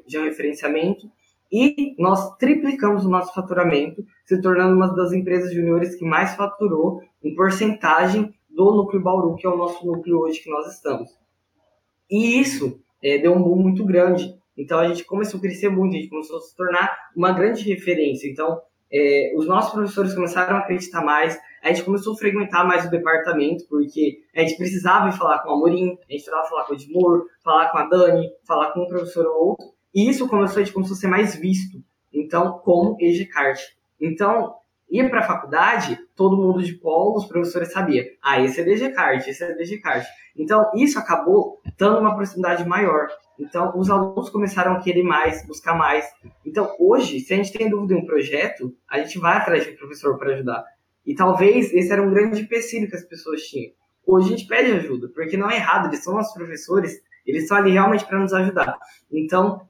de referenciamento e nós triplicamos o nosso faturamento, se tornando uma das empresas juniores que mais faturou em porcentagem do núcleo Bauru, que é o nosso núcleo hoje que nós estamos. E isso é, deu um boom muito grande. Então a gente começou a crescer muito, a gente começou a se tornar uma grande referência. Então é, os nossos professores começaram a acreditar mais, a gente começou a frequentar mais o departamento, porque a gente precisava ir falar com a Amorim, a gente precisava falar com o Edmur, falar com a Dani, falar com um professor ou outro, e isso começou, a gente começou a ser mais visto, então, como EGCART. Então, ia para a faculdade, todo mundo de polo, os professores sabiam, ah, esse é DGCART, esse é DGCART. Então, isso acabou dando uma proximidade maior. Então, os alunos começaram a querer mais, buscar mais. Então, hoje, se a gente tem dúvida em um projeto, a gente vai atrás de um professor para ajudar. E talvez esse era um grande empecilho que as pessoas tinham. Hoje a gente pede ajuda, porque não é errado, eles são nossos professores, eles estão ali realmente para nos ajudar. Então,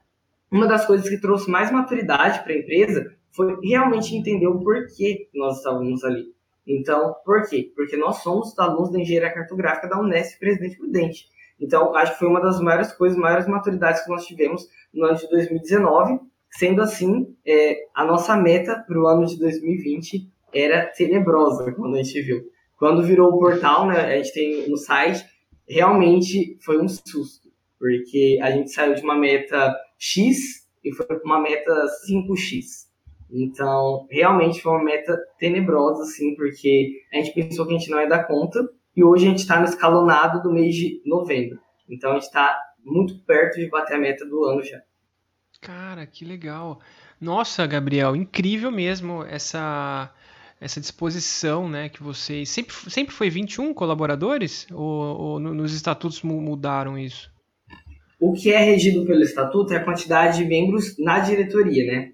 uma das coisas que trouxe mais maturidade para a empresa foi realmente entender o porquê nós estávamos ali. Então, por quê? Porque nós somos alunos da engenharia cartográfica da Unesp Presidente Prudente. Então, acho que foi uma das maiores coisas, maiores maturidades que nós tivemos no ano de 2019. Sendo assim, é, a nossa meta para o ano de 2020 era tenebrosa quando a gente viu. Quando virou o portal, né, a gente tem no site, realmente foi um susto, porque a gente saiu de uma meta X e foi para uma meta 5X. Então, realmente foi uma meta tenebrosa, assim, porque a gente pensou que a gente não ia dar conta, e hoje a gente está no escalonado do mês de novembro. Então, a gente está muito perto de bater a meta do ano já. Cara, que legal. Nossa, Gabriel, incrível mesmo essa essa disposição, né, que vocês sempre sempre foi 21 colaboradores ou, ou nos estatutos mudaram isso? O que é regido pelo estatuto é a quantidade de membros na diretoria, né?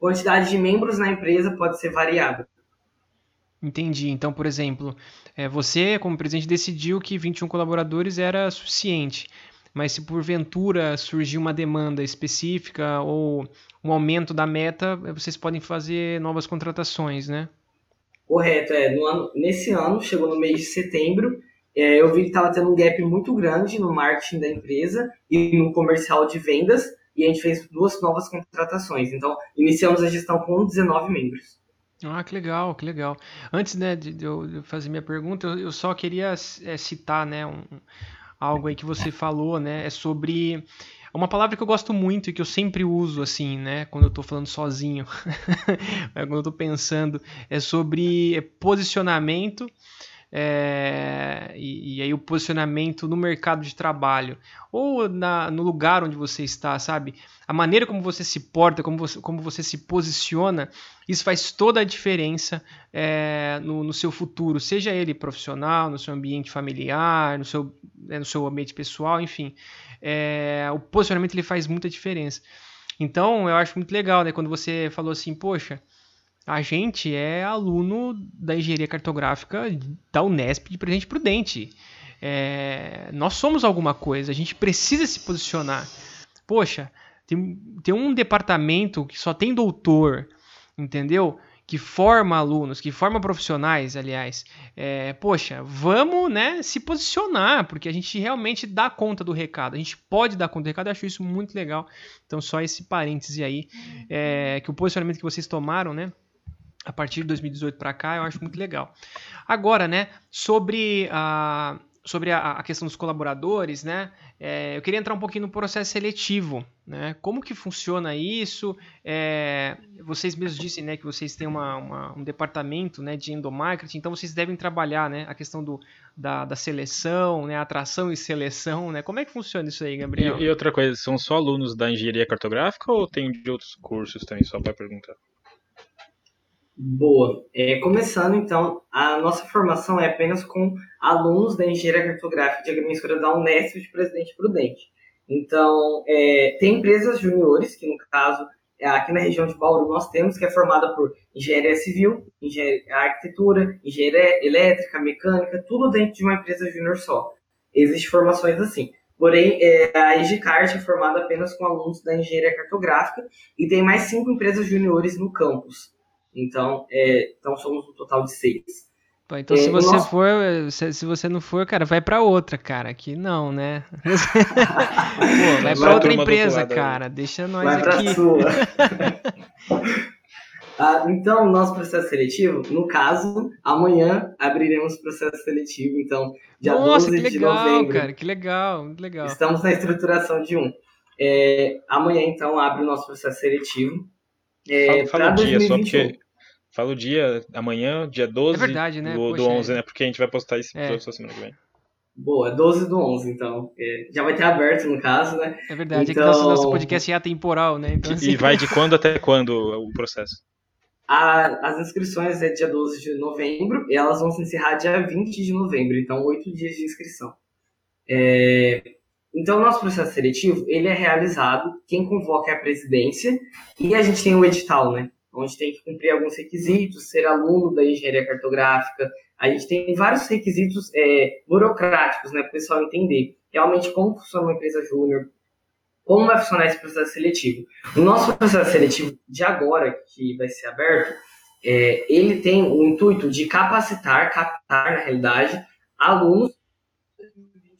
Quantidade de membros na empresa pode ser variável. Entendi. Então, por exemplo, é, você, como presidente, decidiu que 21 colaboradores era suficiente. Mas se porventura surgir uma demanda específica ou um aumento da meta, vocês podem fazer novas contratações, né? Correto, é. No ano, nesse ano, chegou no mês de setembro, é, eu vi que estava tendo um gap muito grande no marketing da empresa e no comercial de vendas, e a gente fez duas novas contratações. Então, iniciamos a gestão com 19 membros. Ah, que legal, que legal. Antes né, de eu fazer minha pergunta, eu só queria é, citar né, um, algo aí que você falou, né? É sobre uma palavra que eu gosto muito e que eu sempre uso, assim, né? Quando eu tô falando sozinho, quando eu tô pensando, é sobre posicionamento é, e, e, aí o posicionamento no mercado de trabalho ou na, no lugar onde você está, sabe? A maneira como você se porta, como você, como você se posiciona, isso faz toda a diferença é, no, no, seu futuro, seja ele profissional, no seu ambiente familiar, no seu, é, no seu ambiente pessoal, enfim. é, o posicionamento ele faz muita diferença. Então, eu acho muito legal, né? Quando você falou assim, poxa, a gente é aluno da engenharia cartográfica da Unesp de Presidente Prudente. É, nós somos alguma coisa, a gente precisa se posicionar. Poxa, tem, tem um departamento que só tem doutor, entendeu? Que forma alunos, que forma profissionais, aliás. É, poxa, vamos né, se posicionar, porque a gente realmente dá conta do recado. A gente pode dar conta do recado, eu acho isso muito legal. Então, só esse parêntese aí, é, que o posicionamento que vocês tomaram, né? A partir de 2018 para cá, eu acho muito legal. Agora, né, sobre a sobre a, a, questão dos colaboradores, né? É, eu queria entrar um pouquinho no processo seletivo, né? Como que funciona isso? É, vocês mesmos dizem, né, que vocês têm uma, uma, um departamento, né, de endomarketing, então vocês devem trabalhar, né, a questão do, da, da seleção, né, atração e seleção, né? Como é que funciona isso aí, Gabriel? E, e outra coisa, são só alunos da engenharia cartográfica ou tem de outros cursos também, só para perguntar? Boa. É, começando, então, a nossa formação é apenas com alunos da Engenharia Cartográfica de Agrimensura da Unesp de Presidente Prudente. Então, é, tem empresas juniores, que no caso, é aqui na região de Bauru nós temos, que é formada por engenharia civil, engenharia arquitetura, engenharia elétrica, mecânica, tudo dentro de uma empresa júnior só. Existem formações assim. Porém, é, a EGCART é formada apenas com alunos da engenharia cartográfica e tem mais cinco empresas juniores no campus. Então, é, então somos um total de seis. Pô, então é, se você nosso... for, se, se, você não for, cara, vai para outra, cara. Aqui não, né? Pô, vai para outra empresa, cara. Deixa nós vai aqui. Sua. ah, então, nosso processo seletivo, no caso, amanhã abriremos o processo seletivo, então, dia Nossa, 12 que legal, de novembro. cara, que legal, que legal. Estamos na estruturação de um. É, amanhã, então, abre o nosso processo seletivo. É, fala, fala o dia, só porque. Fala o dia, amanhã, dia 12 é verdade, né? do, do 11, é. né? Porque a gente vai postar isso é. toda semana que vem. Boa, 12 do 11, então. É, já vai ter aberto, no caso, né? É verdade, então... é que nosso, nosso podcast é atemporal, né? Então, assim... E vai de quando até quando o processo? A, as inscrições é dia 12 de novembro e elas vão se encerrar dia 20 de novembro, então oito dias de inscrição. É, então, o nosso processo seletivo, ele é realizado, quem convoca é a presidência, e a gente tem o edital, né? Onde tem que cumprir alguns requisitos, ser aluno da engenharia cartográfica. A gente tem vários requisitos é, burocráticos, né, para o pessoal entender realmente como funciona uma empresa júnior, como vai funcionar esse processo seletivo. O nosso processo seletivo de agora, que vai ser aberto, é, ele tem o intuito de capacitar, captar, na realidade, alunos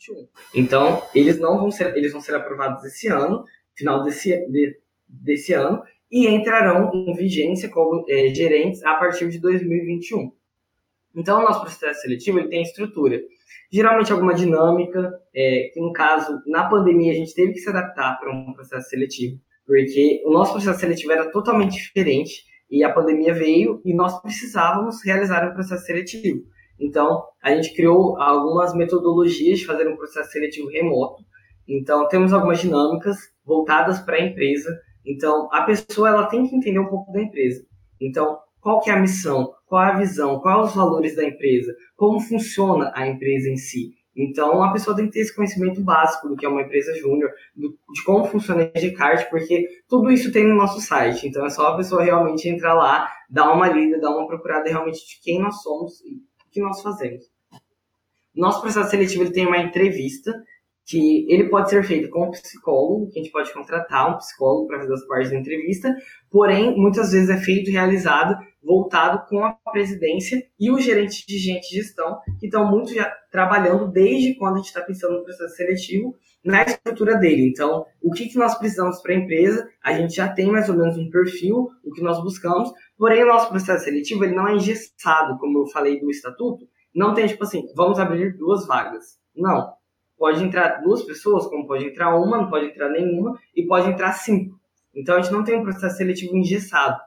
2021. Então, eles não vão ser, eles vão ser aprovados esse ano, final desse, de, desse ano, e entrarão em vigência como é, gerentes a partir de 2021. Então, o nosso processo seletivo ele tem estrutura. Geralmente, alguma dinâmica, é, que no caso, na pandemia, a gente teve que se adaptar para um processo seletivo, porque o nosso processo seletivo era totalmente diferente, e a pandemia veio e nós precisávamos realizar um processo seletivo. Então, a gente criou algumas metodologias de fazer um processo seletivo remoto. Então, temos algumas dinâmicas voltadas para a empresa. Então, a pessoa ela tem que entender um pouco da empresa. Então, qual que é a missão? Qual é a visão? Quais os valores da empresa? Como funciona a empresa em si? Então, a pessoa tem que ter esse conhecimento básico do que é uma empresa júnior, de como funciona a Edcard, porque tudo isso tem no nosso site. Então, é só a pessoa realmente entrar lá, dar uma lida, dar uma procurada realmente de quem nós somos que nós fazemos. Nosso processo seletivo ele tem uma entrevista que ele pode ser feito com um psicólogo, que a gente pode contratar um psicólogo para fazer as partes da entrevista, porém, muitas vezes é feito realizado voltado com a presidência e o gerente de gente de gestão, que estão muito já trabalhando desde quando a gente está pensando no processo seletivo, na estrutura dele. Então, o que, que nós precisamos para a empresa, a gente já tem mais ou menos um perfil, o que nós buscamos, porém o nosso processo seletivo ele não é engessado, como eu falei do estatuto, não tem tipo assim, vamos abrir duas vagas. Não. Pode entrar duas pessoas, como pode entrar uma, não pode entrar nenhuma, e pode entrar cinco. Então a gente não tem um processo seletivo engessado.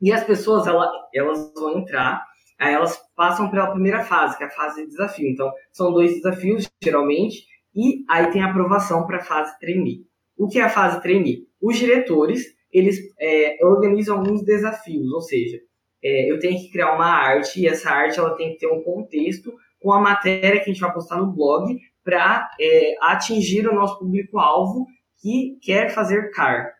E as pessoas, ela, elas vão entrar, aí elas passam pela primeira fase, que é a fase de desafio. Então, são dois desafios, geralmente, e aí tem a aprovação para a fase trainee. O que é a fase trainee? Os diretores, eles é, organizam alguns desafios, ou seja, é, eu tenho que criar uma arte, e essa arte ela tem que ter um contexto com a matéria que a gente vai postar no blog para é, atingir o nosso público-alvo que quer fazer CAR.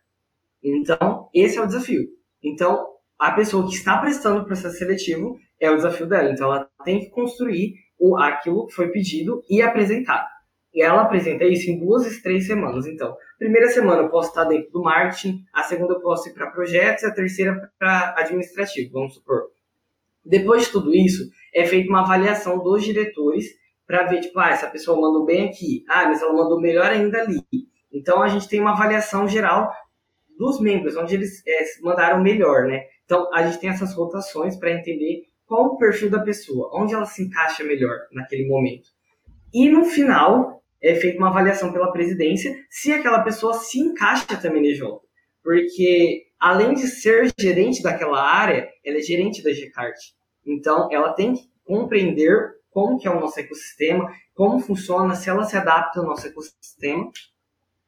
Então, esse é o desafio. Então, a pessoa que está prestando o processo seletivo é o desafio dela. Então, ela tem que construir o, aquilo que foi pedido e apresentar. E ela apresenta isso em duas, três semanas. Então, primeira semana eu posso estar dentro do marketing, a segunda eu posso ir para projetos e a terceira para administrativo, vamos supor. Depois de tudo isso, é feita uma avaliação dos diretores para ver, tipo, ah, essa pessoa mandou bem aqui, ah, mas ela mandou melhor ainda ali. Então, a gente tem uma avaliação geral dos membros, onde eles é, mandaram melhor, né? Então, a gente tem essas rotações para entender qual o perfil da pessoa, onde ela se encaixa melhor naquele momento. E no final, é feita uma avaliação pela presidência se aquela pessoa se encaixa também na EJ. Porque, além de ser gerente daquela área, ela é gerente da GCART. Então, ela tem que compreender como que é o nosso ecossistema, como funciona, se ela se adapta ao nosso ecossistema.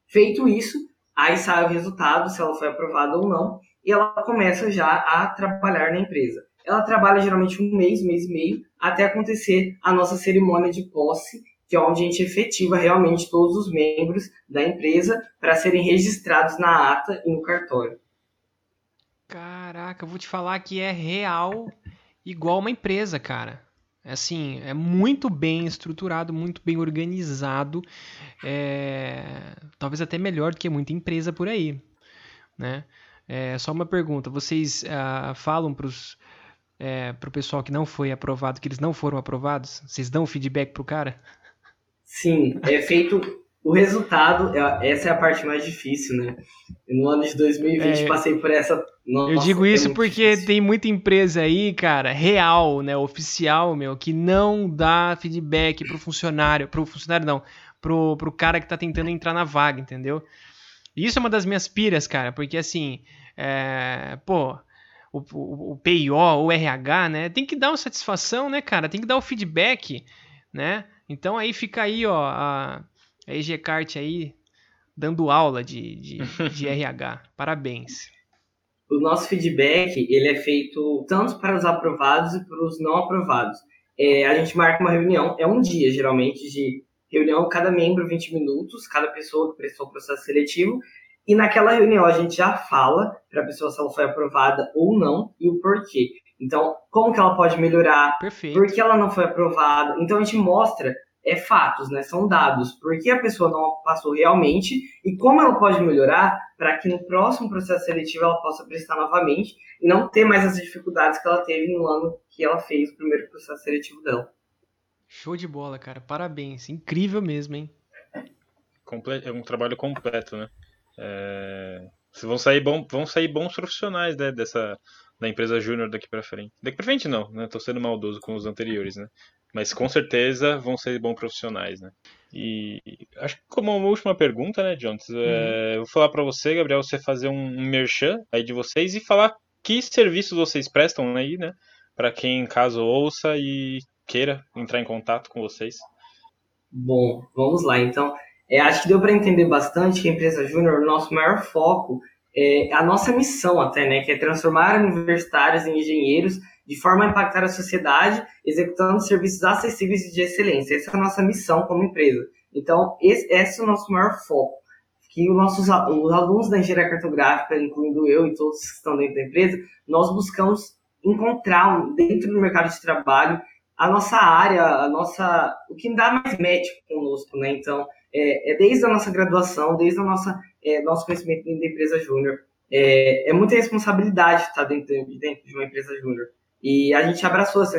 Feito isso, aí sai o resultado, se ela foi aprovada ou não, e ela começa já a trabalhar na empresa. Ela trabalha geralmente um mês, mês e meio, até acontecer a nossa cerimônia de posse, que é onde a gente efetiva realmente todos os membros da empresa para serem registrados na ata e no cartório. Caraca, eu vou te falar que é real igual uma empresa, cara. É assim, é muito bem estruturado, muito bem organizado, é... talvez até melhor do que muita empresa por aí, né? É, só uma pergunta, vocês uh, falam para é, o pessoal que não foi aprovado, que eles não foram aprovados? Vocês dão feedback pro cara? Sim, é feito o resultado, é, essa é a parte mais difícil, né? No ano de 2020 é, passei por essa. Nossa, eu digo isso é porque difícil. tem muita empresa aí, cara, real, né, oficial, meu, que não dá feedback pro funcionário, pro funcionário não, pro, pro cara que tá tentando entrar na vaga, entendeu? Isso é uma das minhas piras, cara, porque assim, é, pô, o, o, o PIO, o RH, né, tem que dar uma satisfação, né, cara, tem que dar o feedback, né? Então aí fica aí, ó, a a EGCart aí dando aula de, de, de RH. Parabéns. O nosso feedback ele é feito tanto para os aprovados e para os não aprovados. É, a gente marca uma reunião, é um dia geralmente de reunião, cada membro 20 minutos, cada pessoa que prestou o processo seletivo, e naquela reunião a gente já fala para a pessoa se ela foi aprovada ou não e o porquê. Então, como que ela pode melhorar, Perfeito. por que ela não foi aprovada. Então a gente mostra é fatos, né? São dados. Por que a pessoa não passou realmente e como ela pode melhorar para que no próximo processo seletivo ela possa prestar novamente e não ter mais as dificuldades que ela teve no ano que ela fez o primeiro processo seletivo dela. Show de bola, cara. Parabéns. Incrível mesmo, hein? É um trabalho completo, né? É... Vão sair, bom, vão sair bons profissionais né, dessa da empresa júnior daqui para frente. Daqui para frente não, né? Tô sendo maldoso com os anteriores, né? Mas com certeza vão ser bons profissionais, né? E acho que como uma última pergunta, né, Jones? Uhum. É, eu vou falar para você, Gabriel, você fazer um merchan aí de vocês e falar que serviços vocês prestam aí, né? Para quem, caso ouça e queira entrar em contato com vocês. Bom, vamos lá. Então, é, acho que deu para entender bastante que a empresa Júnior, o nosso maior foco é a nossa missão até, né? Que é transformar universitários em engenheiros de forma a impactar a sociedade, executando serviços acessíveis e de excelência. Essa é a nossa missão como empresa. Então, esse, esse é o nosso maior foco. Que os nossos os alunos da engenharia cartográfica, incluindo eu e todos que estão dentro da empresa, nós buscamos encontrar dentro do mercado de trabalho a nossa área, a nossa, o que dá mais match conosco, né? Então, é, é desde a nossa graduação, desde o nossa, é, nosso conhecimento dentro da empresa júnior. É, é muita responsabilidade estar dentro, dentro de uma empresa júnior. E a gente abraçou essa,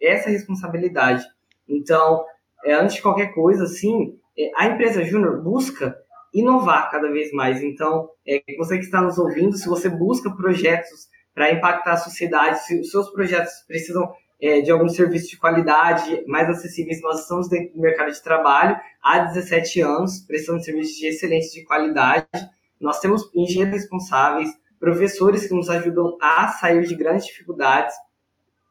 essa responsabilidade. Então, é, antes de qualquer coisa, assim, é, a empresa júnior busca inovar cada vez mais. Então, é, você que está nos ouvindo, se você busca projetos para impactar a sociedade, se os seus projetos precisam é, de algum serviço de qualidade mais acessíveis, nós estamos dentro do mercado de trabalho há 17 anos, prestando serviços de excelência de qualidade. Nós temos engenheiros responsáveis, professores que nos ajudam a sair de grandes dificuldades.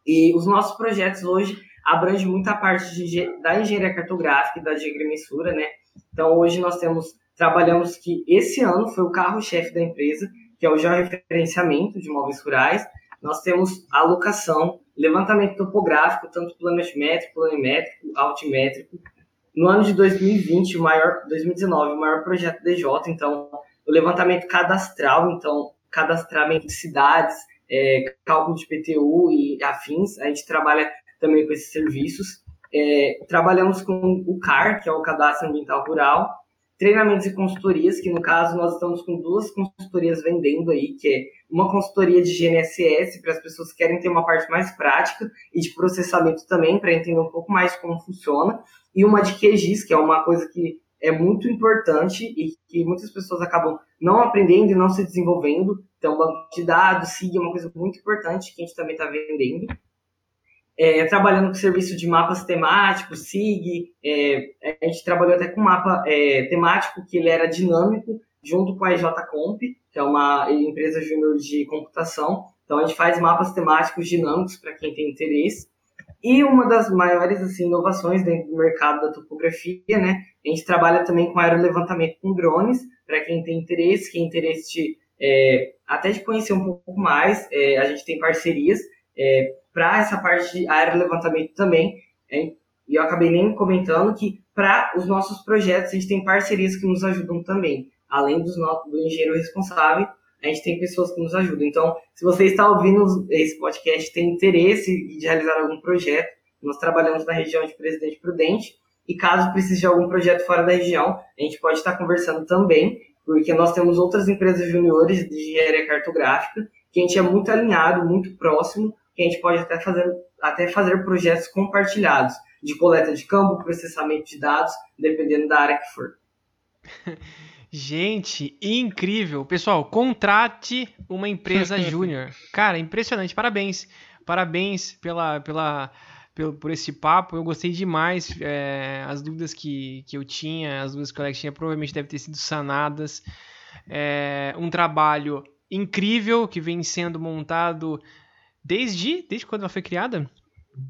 E os nossos projetos hoje abrangem muita parte de, da engenharia cartográfica e da agrimensura, né? Então hoje nós temos trabalhamos que esse ano foi o carro-chefe da empresa, que é o georreferenciamento de imóveis rurais. Nós temos a locação, levantamento topográfico, tanto planimétrico, planimétrico, altimétrico, no ano de 2020, o maior, 2019, o maior projeto DJ, então o levantamento cadastral, então cadastramento de cidades, é, cálculo de PTU e afins, a gente trabalha também com esses serviços. É, trabalhamos com o CAR, que é o Cadastro Ambiental Rural, treinamentos e consultorias, que no caso nós estamos com duas consultorias vendendo aí, que é uma consultoria de GNSS para as pessoas que querem ter uma parte mais prática e de processamento também, para entender um pouco mais como funciona, e uma de QGIS, que é uma coisa que é muito importante e que muitas pessoas acabam não aprendendo e não se desenvolvendo. Então, banco de dados, SIG é uma coisa muito importante que a gente também está vendendo é, trabalhando com serviço de mapas temáticos, SIG, é, a gente trabalhou até com mapa é, temático que ele era dinâmico, junto com a EJComp, que é uma empresa júnior de computação. Então a gente faz mapas temáticos dinâmicos para quem tem interesse. E uma das maiores assim, inovações dentro do mercado da topografia, né? A gente trabalha também com aerolevantamento com drones, para quem tem interesse, quem tem interesse de, é, até de conhecer um pouco mais, é, a gente tem parcerias. É, para essa parte de aerolevantamento também. E eu acabei nem comentando que para os nossos projetos a gente tem parcerias que nos ajudam também. Além dos nossos, do engenheiro responsável, a gente tem pessoas que nos ajudam. Então, se você está ouvindo esse podcast tem interesse de realizar algum projeto, nós trabalhamos na região de Presidente Prudente. E caso precise de algum projeto fora da região, a gente pode estar conversando também, porque nós temos outras empresas juniores de engenharia cartográfica, que a gente é muito alinhado, muito próximo, que a gente pode até fazer, até fazer projetos compartilhados de coleta de campo, processamento de dados, dependendo da área que for. Gente, incrível. Pessoal, contrate uma empresa júnior. Cara, impressionante. Parabéns. Parabéns pela, pela, pelo, por esse papo. Eu gostei demais. É, as dúvidas que, que eu tinha, as dúvidas que o Alex tinha, provavelmente devem ter sido sanadas. É, um trabalho incrível que vem sendo montado Desde, desde quando ela foi criada?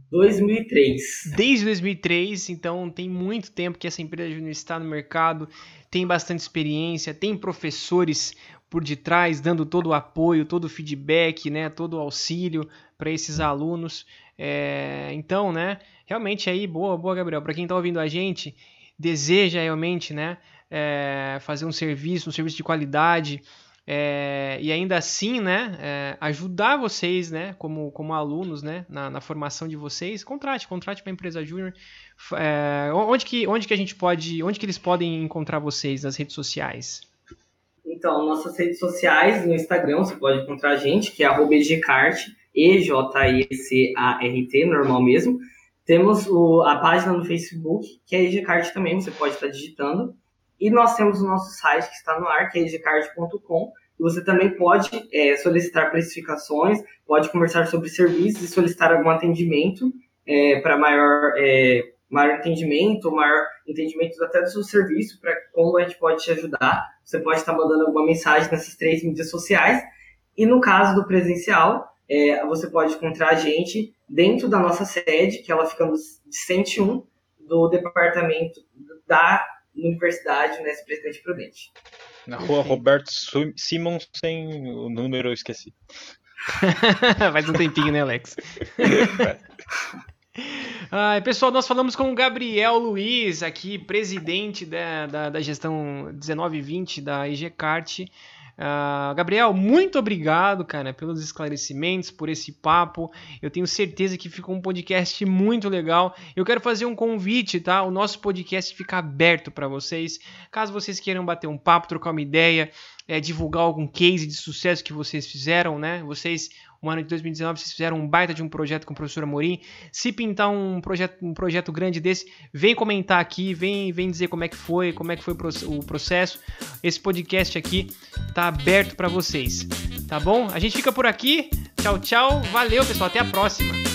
2003. Desde 2003, então tem muito tempo que essa empresa júnior está no mercado, tem bastante experiência, tem professores por detrás dando todo o apoio, todo o feedback, né, todo o auxílio para esses alunos. É, então, né, realmente aí boa, boa, Gabriel. Para quem está ouvindo a gente, deseja realmente, né, é, fazer um serviço, um serviço de qualidade é, e ainda assim, né, é, ajudar vocês, né, como, como alunos, né, na, na formação de vocês, contrate, contrate uma empresa júnior. É, onde que, onde que a gente pode, onde que eles podem encontrar vocês nas redes sociais? Então, nossas redes sociais, no Instagram, você pode encontrar a gente, que é @egcart, E-J-I-C-A-R-T, normal mesmo. Temos o, a página no Facebook, que é EGCart também, você pode estar digitando. E nós temos o nosso site que está no ar, que é edcard.com. Você também pode é, solicitar precificações, pode conversar sobre serviços e solicitar algum atendimento é, para maior, é, maior entendimento, maior entendimento até do seu serviço, para como a gente pode te ajudar. Você pode estar mandando alguma mensagem nessas três mídias sociais. E no caso do presencial, é, você pode encontrar a gente dentro da nossa sede, que ela fica no 101 do departamento da Universidade Unesp né, Presidente Prudente. Na rua Roberto Simonsen, o número eu esqueci. Faz um tempinho, né, Alex? Ai, pessoal, nós falamos com o Gabriel Luiz, aqui, presidente da, da, da gestão 1920 da IGCART. Uh, Gabriel, muito obrigado, cara, pelos esclarecimentos, por esse papo. Eu tenho certeza que ficou um podcast muito legal. Eu quero fazer um convite, tá? O nosso podcast fica aberto para vocês. Caso vocês queiram bater um papo, trocar uma ideia, é, divulgar algum case de sucesso que vocês fizeram, né? Vocês, no ano de 2019, vocês fizeram um baita de um projeto com o professor Amorim. Se pintar um projeto, um projeto grande desse, vem comentar aqui, vem, vem dizer como é que foi, como é que foi o processo. Esse podcast aqui tá aberto para vocês, tá bom? A gente fica por aqui. Tchau, tchau. Valeu, pessoal. Até a próxima.